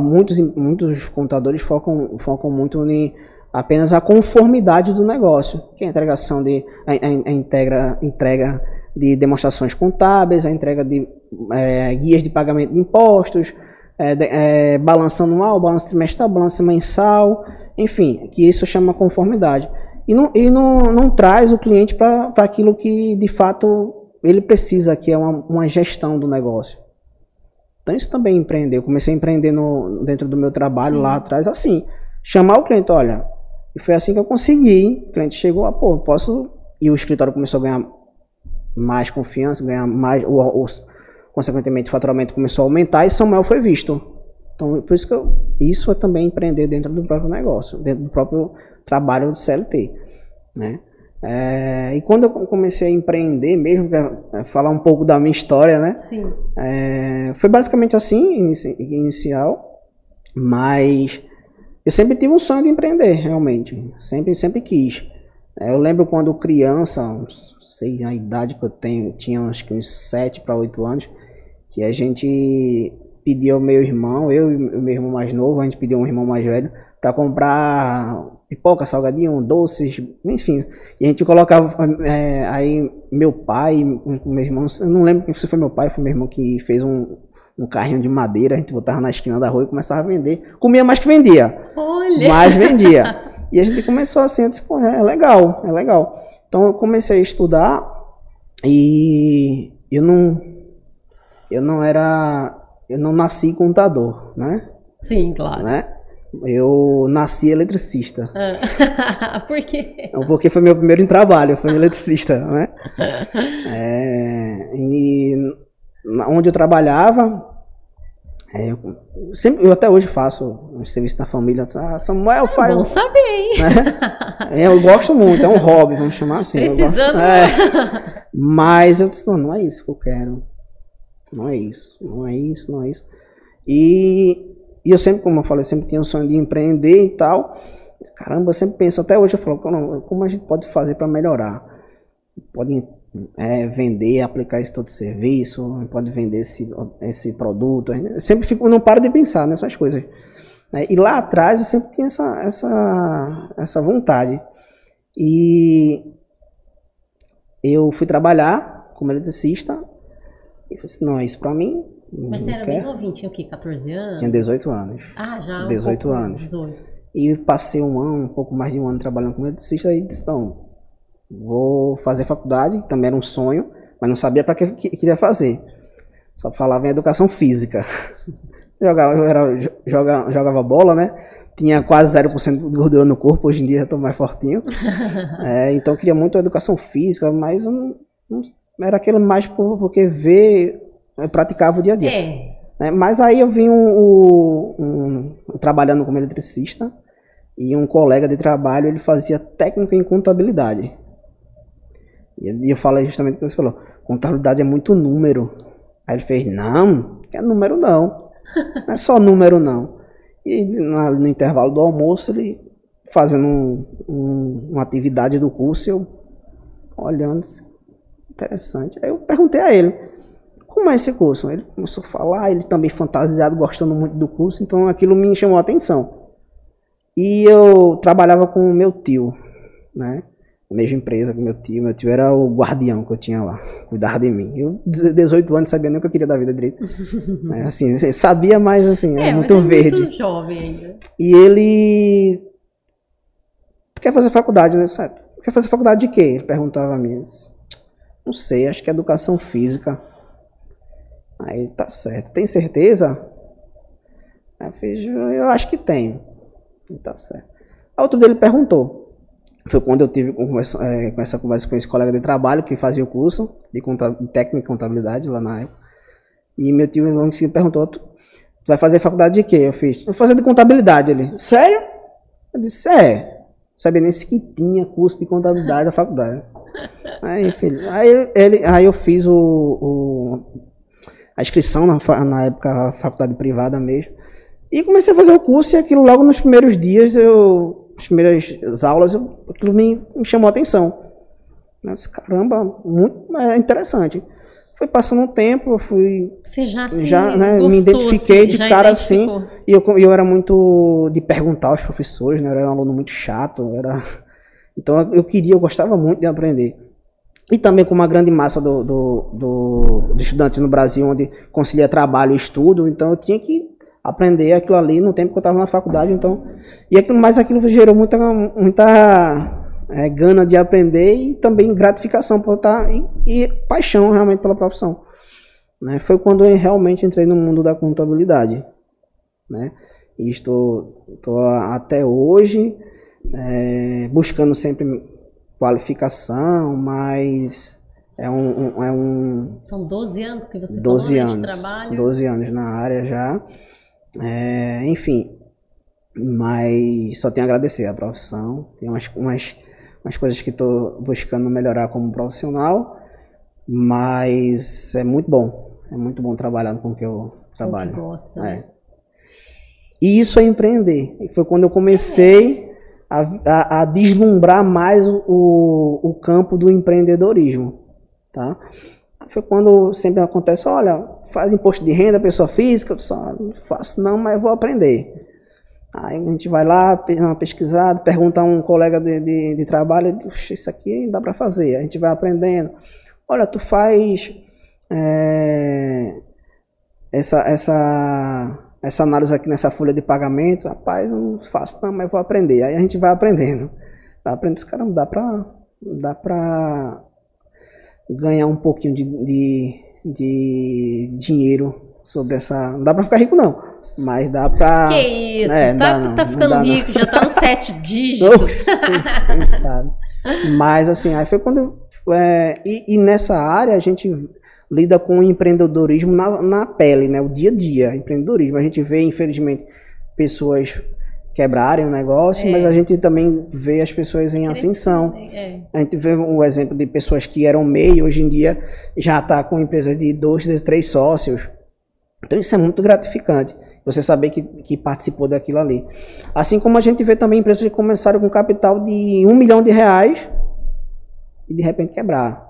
[SPEAKER 2] muitos, muitos contadores focam, focam muito em apenas a conformidade do negócio, que é a entregação de a, a- a integra, entrega de demonstrações contábeis, a entrega de é, guias de pagamento de impostos, é, é, balanço anual, balanço trimestral, balanço mensal, enfim, que isso chama conformidade. E não, e não, não traz o cliente para aquilo que de fato ele precisa, que é uma, uma gestão do negócio. Então isso também empreender. Eu comecei a empreender no, dentro do meu trabalho
[SPEAKER 1] Sim.
[SPEAKER 2] lá atrás, assim, chamar o cliente, olha, e foi assim que eu consegui. O cliente chegou, ah, pô, posso. E o escritório começou a ganhar mais confiança, ganhar mais, o, o- consequentemente o faturamento começou a aumentar e Samuel foi visto. Então, por isso que eu, isso é também empreender dentro do próprio negócio, dentro do próprio trabalho do CLT, né? É, e quando eu comecei a empreender mesmo, é, falar um pouco da minha história, né?
[SPEAKER 1] Sim.
[SPEAKER 2] É, foi basicamente assim, inici inicial, mas eu sempre tive um sonho de empreender, realmente. Sempre, sempre quis. É, eu lembro quando criança, não sei a idade que eu tenho, tinha acho que uns 7 para 8 anos, que a gente pediu ao meu irmão, eu e o meu irmão mais novo, a gente pediu um irmão mais velho, para comprar pipoca, salgadinho, doces, enfim. E a gente colocava é, aí meu pai, meu irmão, eu não lembro se foi meu pai, foi meu irmão que fez um, um carrinho de madeira, a gente botava na esquina da rua e começava a vender. Comia mais que vendia.
[SPEAKER 1] Olha!
[SPEAKER 2] Mais vendia. [LAUGHS] e a gente começou assim, eu disse, pô, é legal, é legal. Então eu comecei a estudar e eu não eu não era eu não nasci contador, né?
[SPEAKER 1] Sim, claro.
[SPEAKER 2] Né? Eu nasci eletricista.
[SPEAKER 1] Ah. [LAUGHS] Por quê?
[SPEAKER 2] Porque foi meu primeiro trabalho, foi eletricista, né? [LAUGHS] É, e onde eu trabalhava, é, eu, sempre, eu até hoje faço um serviço na família. Ah, Samuel
[SPEAKER 1] é
[SPEAKER 2] faz.
[SPEAKER 1] Bom saber, hein?
[SPEAKER 2] Né? É, eu gosto muito, é um hobby, vamos chamar assim.
[SPEAKER 1] Precisando.
[SPEAKER 2] É, mas eu disse, não, não é isso que eu quero. Não é isso, não é isso, não é isso. E e eu sempre, como eu falei, sempre tinha o sonho de empreender e tal. Caramba, eu sempre penso, até hoje eu falo, como a gente pode fazer para melhorar? Pode é, vender, aplicar esse todo serviço, pode vender esse, esse produto. Eu sempre fico, não paro de pensar nessas coisas. É, e lá atrás eu sempre tinha essa, essa, essa vontade. E eu fui trabalhar como eletricista e falei assim, não, isso para mim
[SPEAKER 1] mas você era bem novinho, tinha o quê? 14 anos?
[SPEAKER 2] Tinha 18 anos.
[SPEAKER 1] Ah, já?
[SPEAKER 2] 18 um anos.
[SPEAKER 1] 18.
[SPEAKER 2] E passei um ano, um pouco mais de um ano trabalhando como eletricista e disse, não, vou fazer faculdade, também era um sonho, mas não sabia para que, que queria fazer. Só falava em educação física. [LAUGHS] jogava, eu era, joga, jogava bola, né? Tinha quase 0% de gordura no corpo, hoje em dia estou mais fortinho. [LAUGHS] é, então queria muito educação física, mas não, não, era aquilo mais por, porque ver praticava o dia a dia.
[SPEAKER 1] É.
[SPEAKER 2] Né? Mas aí eu vim um, um, um, trabalhando como eletricista e um colega de trabalho ele fazia técnico em contabilidade. E eu falei justamente o que você falou, contabilidade é muito número. Aí ele fez, não, é número não. Não é só número não. E no intervalo do almoço ele fazendo um, um, uma atividade do curso, eu olhando, interessante. Aí eu perguntei a ele, como é esse curso? Ele começou a falar, ele também fantasiado, gostando muito do curso, então aquilo me chamou a atenção. E eu trabalhava com o meu tio, né? Mesma empresa com meu tio. Meu tio era o guardião que eu tinha lá, cuidava de mim. Eu, 18 anos, sabia nem o que eu queria da vida direito. [LAUGHS] é, assim, sabia, mas assim, era é, muito mas é verde.
[SPEAKER 1] muito jovem ainda.
[SPEAKER 2] E ele. Tu quer fazer faculdade, né? Quer fazer faculdade de quê? Ele perguntava a mim. Não sei, acho que é educação física. Aí tá certo. Tem certeza? Aí eu fiz, eu acho que tenho. Tá certo. A outro dele perguntou. Foi quando eu tive conversa, é, com essa conversa com esse colega de trabalho que fazia o curso de, de técnica e contabilidade lá na época. E meu tio em perguntou: tu, tu vai fazer faculdade de quê? Eu fiz, vou fazer de contabilidade. Ele, sério? Eu disse, é. Sabia nem se que tinha curso de contabilidade da faculdade. [LAUGHS] Aí, filho, aí, ele, aí eu fiz o, o a inscrição na, na época, faculdade privada mesmo. E comecei a fazer o curso e aquilo logo nos primeiros dias, eu, as primeiras aulas, eu, aquilo me, me chamou a atenção. Eu disse, caramba, muito é interessante. Foi passando um tempo, eu fui.
[SPEAKER 1] Você já,
[SPEAKER 2] já né, me identifiquei assim, de cara assim. E eu, eu era muito de perguntar aos professores, né? Eu era um aluno muito chato. Era... [LAUGHS] Então eu queria, eu gostava muito de aprender e também com uma grande massa do, do, do, do estudante no Brasil, onde concilia trabalho e estudo, então eu tinha que aprender aquilo ali no tempo que eu estava na faculdade, então e aquilo, mas aquilo gerou muita, muita é, gana de aprender e também gratificação por estar e, e paixão realmente pela profissão. Né? Foi quando eu realmente entrei no mundo da contabilidade, né? E estou, estou até hoje é, buscando sempre qualificação, mas é um, um, é um
[SPEAKER 1] São 12 anos que você
[SPEAKER 2] 12
[SPEAKER 1] falou,
[SPEAKER 2] anos,
[SPEAKER 1] de trabalho.
[SPEAKER 2] 12 anos na área já. É, enfim, mas só tenho a agradecer a profissão. Tem umas, umas, umas coisas que estou buscando melhorar como profissional, mas é muito bom. É muito bom trabalhar com o que eu trabalho.
[SPEAKER 1] Que gosta, né?
[SPEAKER 2] É. E isso é empreender. Foi quando eu comecei a, a, a deslumbrar mais o, o campo do empreendedorismo. Tá? Foi quando sempre acontece, olha, faz imposto de renda, pessoa física, não faço não, mas vou aprender. Aí a gente vai lá, uma pesquisada, pergunta a um colega de, de, de trabalho, isso aqui dá para fazer. A gente vai aprendendo. Olha, tu faz é, essa, essa essa análise aqui nessa folha de pagamento, rapaz, eu não faço não, mas vou aprender. Aí a gente vai aprendendo. Vai aprendendo, caramba, dá pra, dá pra ganhar um pouquinho de, de, de dinheiro sobre essa... Não dá pra ficar rico não, mas dá pra...
[SPEAKER 1] Que isso, é, tá, não, tá ficando rico, não. já tá nos sete [LAUGHS] dígitos.
[SPEAKER 2] Quem sabe. Mas assim, aí foi quando... É, e, e nessa área a gente lida com o empreendedorismo na, na pele, né? O dia a dia, empreendedorismo. A gente vê, infelizmente, pessoas quebrarem o negócio, é. mas a gente também vê as pessoas em ascensão. É. A gente vê um exemplo de pessoas que eram meio, hoje em dia já está com empresas de dois, de três sócios. Então isso é muito gratificante. Você saber que, que participou daquilo ali. Assim como a gente vê também empresas que começaram com capital de um milhão de reais e de repente quebrar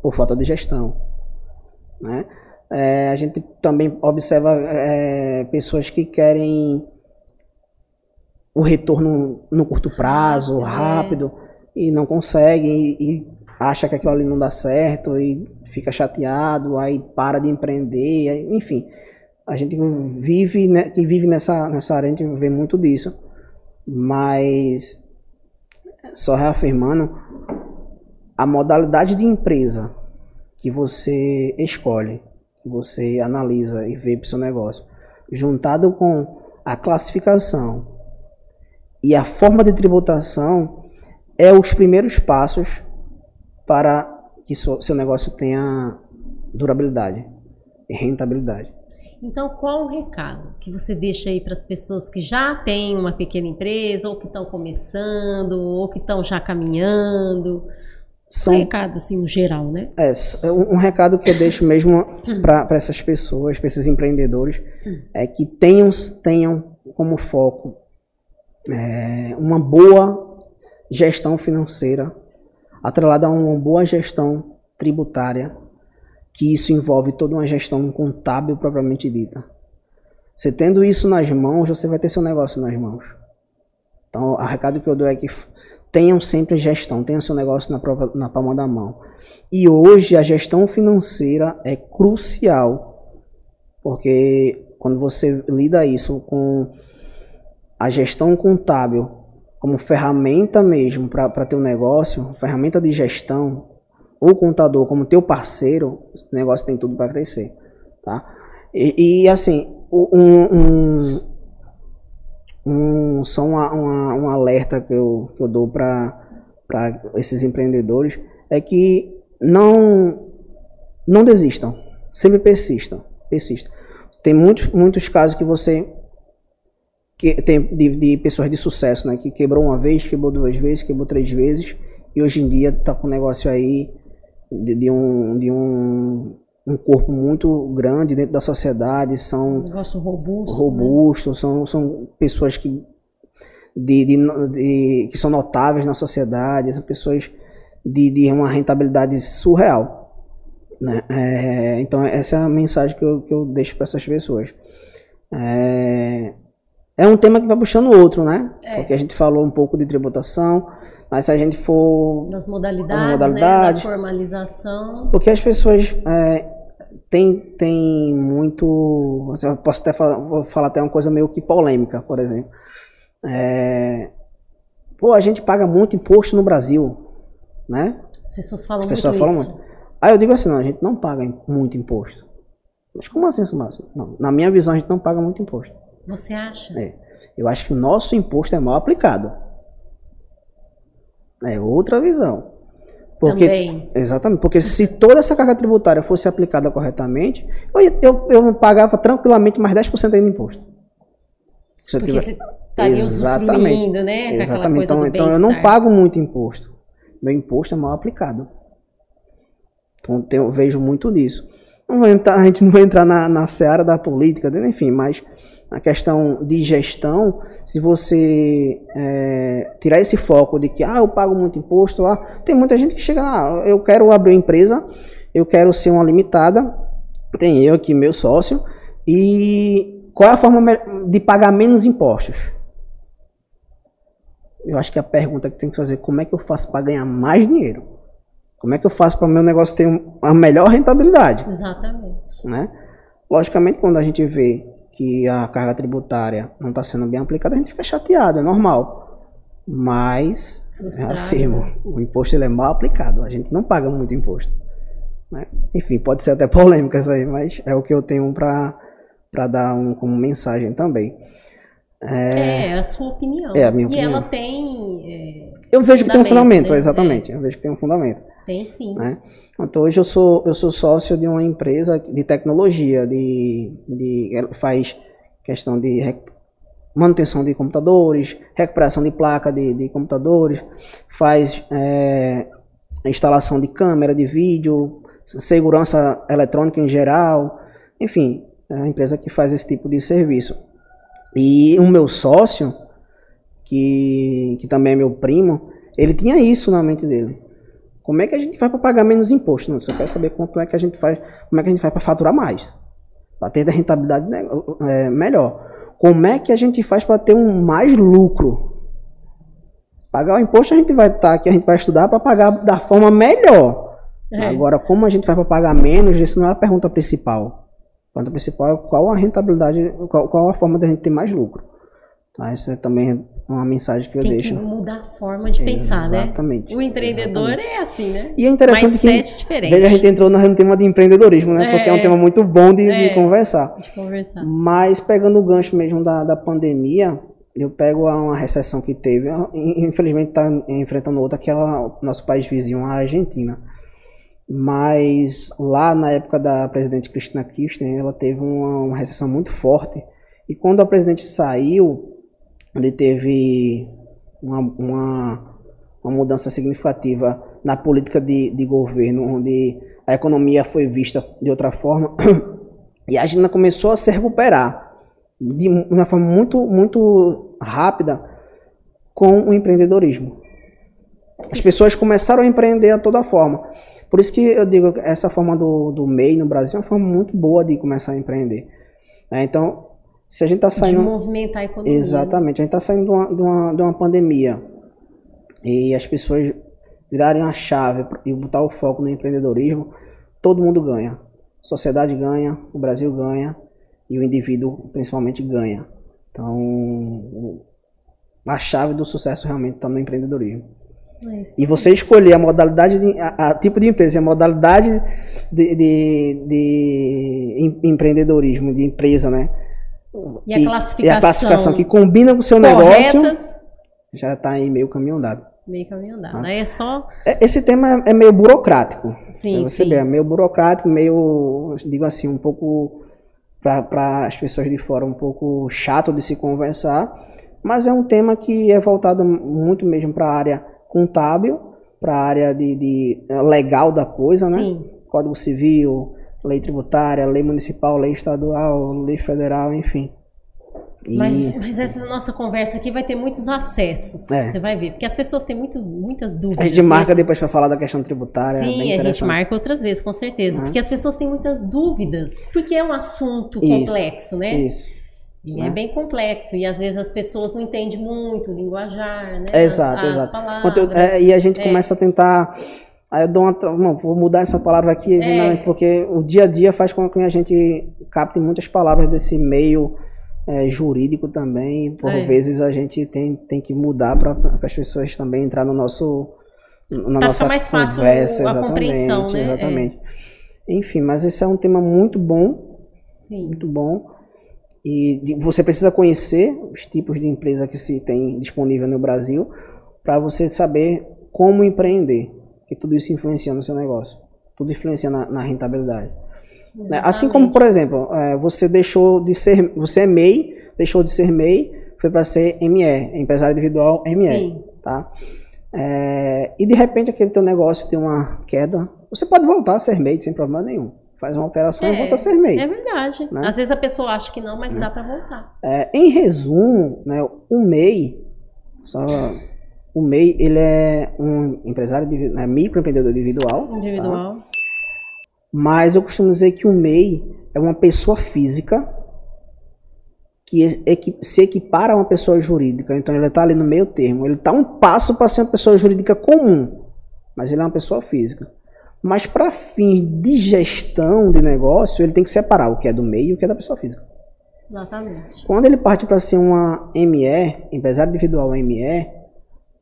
[SPEAKER 2] por falta de gestão. Né? É, a gente também observa é, pessoas que querem o retorno no curto prazo, rápido, é. e não conseguem, e, e acha que aquilo ali não dá certo, e fica chateado, aí para de empreender, aí, enfim. A gente vive, né, que vive nessa, nessa área, a gente vê muito disso. Mas, só reafirmando, a modalidade de empresa que você escolhe, que você analisa e vê para o seu negócio, juntado com a classificação e a forma de tributação, é os primeiros passos para que seu negócio tenha durabilidade e rentabilidade.
[SPEAKER 1] Então, qual o recado que você deixa aí para as pessoas que já têm uma pequena empresa, ou que estão começando, ou que estão já caminhando? São, um recado, assim, no geral, né?
[SPEAKER 2] É, é um, um recado que eu deixo mesmo para essas pessoas, para esses empreendedores, é que tenham, tenham como foco é, uma boa gestão financeira, atrelada a uma boa gestão tributária, que isso envolve toda uma gestão contábil propriamente dita. Você tendo isso nas mãos, você vai ter seu negócio nas mãos. Então, o recado que eu dou é que tenham sempre gestão, tenham seu negócio na, na palma da mão. E hoje a gestão financeira é crucial, porque quando você lida isso com a gestão contábil como ferramenta mesmo para ter um negócio, ferramenta de gestão, o contador como teu parceiro, o negócio tem tudo para crescer, tá? E, e assim, um, um um, só uma, uma, um alerta que eu, que eu dou para esses empreendedores é que não, não desistam, sempre persistam, persistam. Tem muitos, muitos casos que você que tem de, de, pessoas de sucesso, né, que quebrou uma vez, quebrou duas vezes, quebrou três vezes e hoje em dia está com um negócio aí de, de, um, de um um corpo muito grande dentro da sociedade, são
[SPEAKER 1] um robusto,
[SPEAKER 2] robusto né? são, são pessoas que, de, de, de, que são notáveis na sociedade, são pessoas de, de uma rentabilidade surreal. Né? É, então essa é a mensagem que eu, que eu deixo para essas pessoas. É, é um tema que vai puxando o outro, né? É. Porque a gente falou um pouco de tributação, mas se a gente for.
[SPEAKER 1] Das modalidades, modalidades né? da formalização.
[SPEAKER 2] Porque as pessoas é, tem, tem muito. Eu posso até falar, falar até uma coisa meio que polêmica, por exemplo. É, pô, a gente paga muito imposto no Brasil, né?
[SPEAKER 1] As pessoas falam As pessoas muito falam isso. Muito.
[SPEAKER 2] Aí eu digo assim, não, a gente não paga muito imposto. Mas como assim, Márcio? Não, na minha visão, a gente não paga muito imposto.
[SPEAKER 1] Você acha?
[SPEAKER 2] É. Eu acho que o nosso imposto é mal aplicado. É outra visão. Porque, Também. Exatamente, porque se toda essa carga tributária fosse aplicada corretamente, eu, eu, eu pagava tranquilamente mais 10% ainda de imposto.
[SPEAKER 1] Se porque tiver... se estaria usufruindo, né?
[SPEAKER 2] Exatamente. Então, então eu não pago muito imposto. Meu imposto é mal aplicado. Então eu vejo muito disso. Não entrar, a gente não vai entrar na, na seara da política, né? enfim, mas na questão de gestão, se você é, tirar esse foco de que ah, eu pago muito imposto, ah, tem muita gente que chega, ah, eu quero abrir uma empresa, eu quero ser uma limitada, tem eu aqui, meu sócio, e qual é a forma de pagar menos impostos? Eu acho que a pergunta que tem que fazer como é que eu faço para ganhar mais dinheiro? Como é que eu faço para o meu negócio ter uma melhor rentabilidade?
[SPEAKER 1] Exatamente.
[SPEAKER 2] Né? Logicamente, quando a gente vê que a carga tributária não está sendo bem aplicada, a gente fica chateado, é normal. Mas, eu afirmo, né? o imposto ele é mal aplicado, a gente não paga muito imposto. Né? Enfim, pode ser até [LAUGHS] polêmica isso aí, mas é o que eu tenho para dar um, como mensagem também.
[SPEAKER 1] É, é, a sua opinião.
[SPEAKER 2] É a minha
[SPEAKER 1] e
[SPEAKER 2] opinião.
[SPEAKER 1] ela tem.
[SPEAKER 2] Eu vejo que tem um fundamento, né? exatamente. É. Eu vejo que tem um fundamento.
[SPEAKER 1] Tem sim.
[SPEAKER 2] Né? Então hoje eu sou, eu sou sócio de uma empresa de tecnologia, de, de faz questão de manutenção de computadores, recuperação de placa de, de computadores, faz é, instalação de câmera, de vídeo, segurança eletrônica em geral, enfim, é a empresa que faz esse tipo de serviço. E o meu sócio, que, que também é meu primo, ele tinha isso na mente dele. Como é que a gente faz para pagar menos imposto? Não, eu quero saber quanto é que a gente faz, como é que a gente faz para faturar mais, para ter a [LAUGHS] rentabilidade é, melhor. Como é que a gente faz para ter um mais lucro? Pagar o imposto a gente vai estar tá aqui, a gente vai estudar para pagar da forma melhor. É. Agora, como a gente faz para pagar menos, isso não é a pergunta principal. A pergunta principal é qual a rentabilidade, qual, qual a forma de a gente ter mais lucro. Tá? Isso é também uma mensagem que eu
[SPEAKER 1] Tem
[SPEAKER 2] deixo.
[SPEAKER 1] Tem que mudar a forma de pensar,
[SPEAKER 2] né? Exatamente.
[SPEAKER 1] O empreendedor exatamente. é assim, né?
[SPEAKER 2] E é interessante
[SPEAKER 1] Mindset
[SPEAKER 2] que
[SPEAKER 1] diferente.
[SPEAKER 2] a gente entrou no tema de empreendedorismo, né? É, Porque é um tema muito bom de,
[SPEAKER 1] é,
[SPEAKER 2] de, conversar.
[SPEAKER 1] de conversar.
[SPEAKER 2] Mas pegando o gancho mesmo da, da pandemia, eu pego uma recessão que teve, infelizmente está enfrentando outra, que é o nosso país vizinho, a Argentina. Mas lá na época da presidente Cristina Kirchner, ela teve uma, uma recessão muito forte. E quando a presidente saiu, ele teve uma, uma, uma mudança significativa na política de, de governo, onde a economia foi vista de outra forma [CLEARS THROAT] e a Argentina começou a se recuperar de uma forma muito, muito rápida com o empreendedorismo. As pessoas começaram a empreender a toda forma. Por isso que eu digo essa forma do, do MEI no Brasil é uma forma muito boa de começar a empreender. É, então, se a gente está saindo.
[SPEAKER 1] De movimentar a economia. Né?
[SPEAKER 2] Exatamente. A gente está saindo de uma, de, uma, de uma pandemia e as pessoas virarem a chave e botar o foco no empreendedorismo, todo mundo ganha. A sociedade ganha, o Brasil ganha e o indivíduo principalmente ganha. Então, a chave do sucesso realmente está no empreendedorismo. É e você escolher a modalidade, de, a, a, tipo de empresa, a modalidade de, de, de empreendedorismo, de empresa, né?
[SPEAKER 1] E a classificação,
[SPEAKER 2] a classificação que combina com o seu corretas, negócio já está em meio caminho andado.
[SPEAKER 1] Meio caminho andado. Ah. é só.
[SPEAKER 2] É, esse tema é meio burocrático.
[SPEAKER 1] Sim,
[SPEAKER 2] você
[SPEAKER 1] sim.
[SPEAKER 2] Vê, é meio burocrático, meio, digo assim, um pouco para as pessoas de fora, um pouco chato de se conversar. Mas é um tema que é voltado muito mesmo para a área contábil, para a área de, de, legal da coisa, né?
[SPEAKER 1] Sim.
[SPEAKER 2] Código Civil, lei tributária, lei municipal, lei estadual, lei federal, enfim.
[SPEAKER 1] E... Mas, mas essa nossa conversa aqui vai ter muitos acessos.
[SPEAKER 2] É.
[SPEAKER 1] Você vai ver. Porque as pessoas têm muito, muitas dúvidas.
[SPEAKER 2] A gente marca depois para falar da questão tributária.
[SPEAKER 1] Sim, a gente marca outras vezes, com certeza. Uhum. Porque as pessoas têm muitas dúvidas. Porque é um assunto Isso. complexo, né?
[SPEAKER 2] Isso.
[SPEAKER 1] E é bem complexo. E às vezes as pessoas não entendem muito o linguajar, né?
[SPEAKER 2] Exato,
[SPEAKER 1] as,
[SPEAKER 2] exato.
[SPEAKER 1] As palavras.
[SPEAKER 2] É, e a gente é. começa a tentar Aí eu dou uma. Não, vou mudar essa palavra aqui, é. porque o dia a dia faz com que a gente capte muitas palavras desse meio é, jurídico também. Por é. vezes a gente tem, tem que mudar para as pessoas também entrar no nosso. Na
[SPEAKER 1] pra
[SPEAKER 2] nossa
[SPEAKER 1] mais fácil
[SPEAKER 2] conversa,
[SPEAKER 1] a compreensão, né?
[SPEAKER 2] Exatamente. Enfim, mas esse é um tema muito bom.
[SPEAKER 1] Sim.
[SPEAKER 2] Muito bom. E de, você precisa conhecer os tipos de empresa que se tem disponível no Brasil para você saber como empreender que tudo isso influencia no seu negócio. Tudo influencia na, na rentabilidade. Né? Assim como, por exemplo, é, você deixou de ser, você é MEI, deixou de ser MEI, foi para ser ME, empresário individual ME,
[SPEAKER 1] Sim.
[SPEAKER 2] tá? É, e de repente aquele teu negócio tem uma queda, você pode voltar a ser MEI sem problema nenhum. Faz uma alteração e volta a ser MEI.
[SPEAKER 1] É verdade.
[SPEAKER 2] Né?
[SPEAKER 1] Às vezes a pessoa acha que não, mas dá para voltar.
[SPEAKER 2] É, em resumo, né, o MEI, só, o MEI ele é um empresário, né, microempreendedor individual, tá? Mas eu costumo dizer que o MEI é uma pessoa física que se equipara a uma pessoa jurídica. Então ele está ali no meio termo. Ele está um passo para ser uma pessoa jurídica comum, mas ele é uma pessoa física. Mas para fins de gestão de negócio, ele tem que separar o que é do MEI e o que é da pessoa física.
[SPEAKER 1] Exatamente.
[SPEAKER 2] Quando ele parte para ser uma ME, empresário individual ME,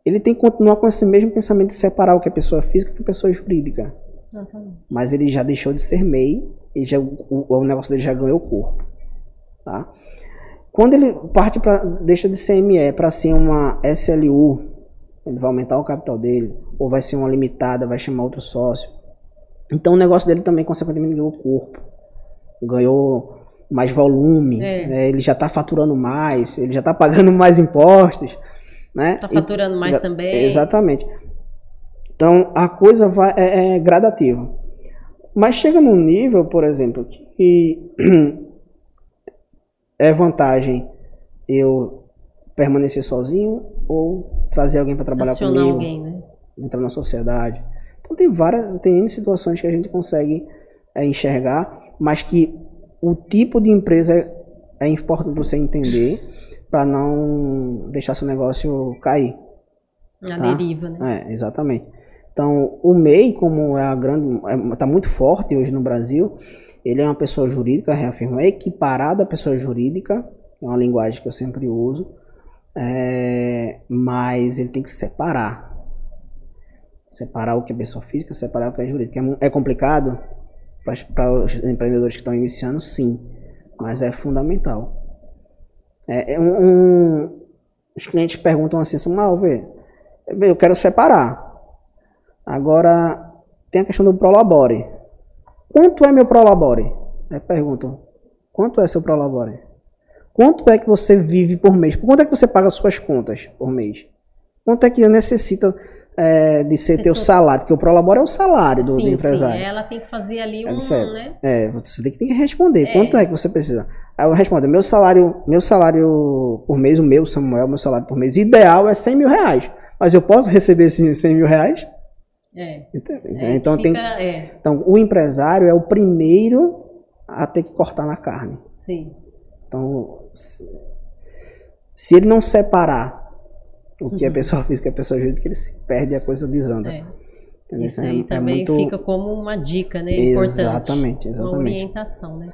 [SPEAKER 2] ele tem que continuar com esse mesmo pensamento de separar o que é pessoa física e o que é pessoa jurídica.
[SPEAKER 1] Exatamente.
[SPEAKER 2] Mas ele já deixou de ser MEI, ele já, o, o negócio dele já ganhou corpo. Tá? Quando ele parte para deixa de ser ME para ser uma SLU, ele vai aumentar o capital dele, ou vai ser uma limitada, vai chamar outro sócio. Então o negócio dele também consequentemente ganhou corpo. Ganhou mais volume,
[SPEAKER 1] É.
[SPEAKER 2] né? ele já está faturando mais, ele já está pagando [LAUGHS] mais impostos, né?
[SPEAKER 1] Tá
[SPEAKER 2] E-
[SPEAKER 1] faturando mais
[SPEAKER 2] Exa-
[SPEAKER 1] também.
[SPEAKER 2] Exatamente. Então a coisa vai, é, é gradativa. Mas chega num nível, por exemplo, que [CLEARS THROAT] é vantagem eu permanecer sozinho ou trazer alguém para trabalhar
[SPEAKER 1] Acionar
[SPEAKER 2] comigo,
[SPEAKER 1] alguém, né?
[SPEAKER 2] entrar na sociedade. Então tem várias, tem N situações que a gente consegue é, enxergar, mas que o tipo de empresa é, é importante você entender para não deixar seu negócio cair.
[SPEAKER 1] Na
[SPEAKER 2] Tá.
[SPEAKER 1] deriva, né?
[SPEAKER 2] É, exatamente. Então, o MEI, como é a grande, está muito forte hoje no Brasil, ele é uma pessoa jurídica, reafirma, é equiparado à pessoa jurídica, é uma linguagem que eu sempre uso, é, mas ele tem que separar. Separar o que é pessoa física, separar o que é jurídica. É, é complicado para os empreendedores que estão iniciando, sim, mas é fundamental. É, é um, um- os clientes perguntam assim, Samuel, vê, eu quero separar. Agora, tem a questão do Prolabore. Quanto é meu Prolabore? Aí perguntam, quanto é seu Prolabore? Quanto é que você vive por mês? Quanto é que você paga suas contas por mês? Quanto é que necessita é, de ser teu salário? Porque o Prolabore é o salário do, do
[SPEAKER 1] sim, sim.
[SPEAKER 2] empresário.
[SPEAKER 1] Ela tem que fazer ali
[SPEAKER 2] É
[SPEAKER 1] um,
[SPEAKER 2] sério.
[SPEAKER 1] né?
[SPEAKER 2] É, você tem que, tem que responder.
[SPEAKER 1] É.
[SPEAKER 2] Quanto é que você precisa? Aí eu respondo, meu salário, meu salário por mês, o meu, Samuel, meu salário por mês ideal é 100 mil reais. Mas eu posso receber esses 100 mil reais?
[SPEAKER 1] É.
[SPEAKER 2] Entende?
[SPEAKER 1] É,
[SPEAKER 2] então,
[SPEAKER 1] fica,
[SPEAKER 2] tem,
[SPEAKER 1] é,
[SPEAKER 2] então, o empresário é o primeiro a ter que cortar na carne.
[SPEAKER 1] sim.
[SPEAKER 2] Então, se, se ele não separar o que é pessoa [LAUGHS] física e a pessoa jurídica, ele se perde a coisa desanda.
[SPEAKER 1] É. Isso
[SPEAKER 2] É-
[SPEAKER 1] aí
[SPEAKER 2] é
[SPEAKER 1] também
[SPEAKER 2] muito-
[SPEAKER 1] fica como uma dica, né? Importante.
[SPEAKER 2] Exatamente,
[SPEAKER 1] Uma
[SPEAKER 2] exatamente.
[SPEAKER 1] orientação, né?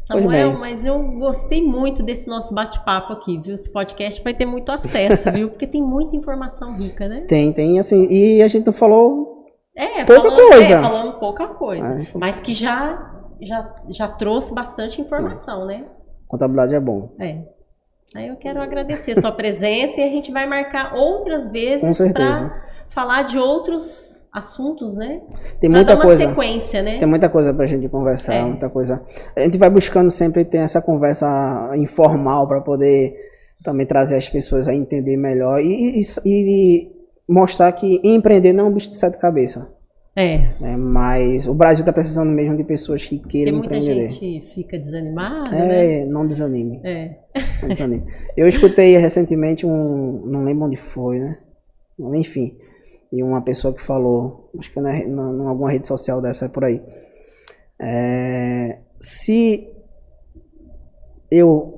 [SPEAKER 1] Samuel, mas eu gostei muito desse nosso bate-papo aqui, viu? Esse podcast vai ter muito acesso, [LAUGHS] viu? Porque tem muita informação rica, né?
[SPEAKER 2] Tem, tem, assim, e a gente não falou
[SPEAKER 1] É,
[SPEAKER 2] Pouca
[SPEAKER 1] falando,
[SPEAKER 2] coisa.
[SPEAKER 1] É, falando pouca coisa.
[SPEAKER 2] É.
[SPEAKER 1] Mas que já, já, já trouxe bastante informação, né?
[SPEAKER 2] contabilidade é bom.
[SPEAKER 1] É. Aí eu quero agradecer a sua presença e a gente vai marcar outras vezes para falar de outros assuntos, né?
[SPEAKER 2] Tem
[SPEAKER 1] Pra
[SPEAKER 2] muita
[SPEAKER 1] dar uma
[SPEAKER 2] coisa.
[SPEAKER 1] sequência, né?
[SPEAKER 2] Tem muita coisa pra gente conversar,
[SPEAKER 1] É.
[SPEAKER 2] muita coisa. A gente vai buscando sempre ter essa conversa informal para poder também trazer as pessoas a entender melhor e, e- e mostrar que empreender não é um bicho de sete cabeças.
[SPEAKER 1] É.
[SPEAKER 2] né? Mas o Brasil está precisando mesmo de pessoas que
[SPEAKER 1] Porque
[SPEAKER 2] queiram
[SPEAKER 1] muita
[SPEAKER 2] empreender.
[SPEAKER 1] gente fica desanimada, né?
[SPEAKER 2] É, não desanime.
[SPEAKER 1] É.
[SPEAKER 2] Não desanime. Eu escutei recentemente um. Não lembro onde foi, né? Enfim. E uma pessoa que falou, acho que na, na, em alguma rede social dessa por aí. É, se eu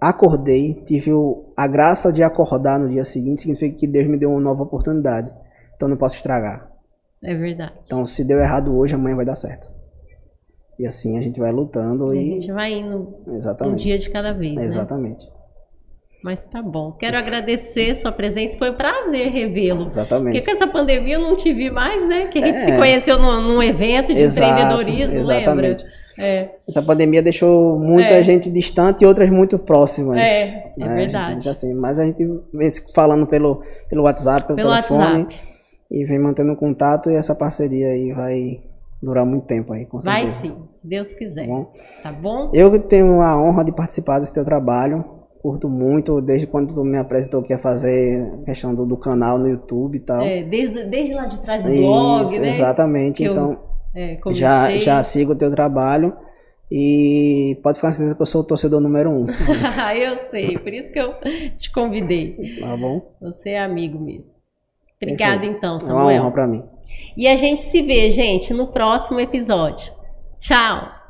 [SPEAKER 2] acordei, tive a graça de acordar no dia seguinte, significa que Deus me deu uma nova oportunidade. Então não posso estragar.
[SPEAKER 1] É verdade.
[SPEAKER 2] Então se deu errado hoje, amanhã vai dar certo. E assim a gente vai lutando
[SPEAKER 1] E a
[SPEAKER 2] e.
[SPEAKER 1] gente vai indo um
[SPEAKER 2] Exatamente.
[SPEAKER 1] dia de cada vez, né?
[SPEAKER 2] Exatamente.
[SPEAKER 1] Mas tá bom. Quero agradecer sua presença. Foi um prazer revê-lo.
[SPEAKER 2] Exatamente.
[SPEAKER 1] Porque com essa pandemia eu não te vi mais, né? Que a gente
[SPEAKER 2] É.
[SPEAKER 1] se conheceu num, num evento de
[SPEAKER 2] Exato,
[SPEAKER 1] empreendedorismo,
[SPEAKER 2] exatamente.
[SPEAKER 1] lembra? É,
[SPEAKER 2] Essa pandemia deixou muita
[SPEAKER 1] É.
[SPEAKER 2] gente distante e outras muito próximas.
[SPEAKER 1] é, é
[SPEAKER 2] né?
[SPEAKER 1] verdade.
[SPEAKER 2] Gente, assim, mas a gente vem falando pelo, pelo WhatsApp, pelo,
[SPEAKER 1] Pelo
[SPEAKER 2] telefone
[SPEAKER 1] WhatsApp.
[SPEAKER 2] e vem mantendo contato e essa parceria aí vai durar muito tempo aí, com
[SPEAKER 1] Vai
[SPEAKER 2] certeza.
[SPEAKER 1] sim, se Deus quiser.
[SPEAKER 2] Tá bom?
[SPEAKER 1] Tá bom?
[SPEAKER 2] Eu que tenho a honra de participar desse teu trabalho, curto muito, desde quando tu me apresentou que ia fazer questão do, do canal no YouTube e tal.
[SPEAKER 1] É, desde, desde lá de trás do Isso, blog, né?
[SPEAKER 2] Exatamente, então é, já, já sigo o teu trabalho. E pode ficar certeza que eu sou o torcedor número um. [LAUGHS]
[SPEAKER 1] eu sei, por isso que eu te convidei.
[SPEAKER 2] Tá bom.
[SPEAKER 1] Você é amigo mesmo. Obrigada então, Samuel.
[SPEAKER 2] É uma honra pra mim.
[SPEAKER 1] E a gente se vê, gente, no próximo episódio. Tchau!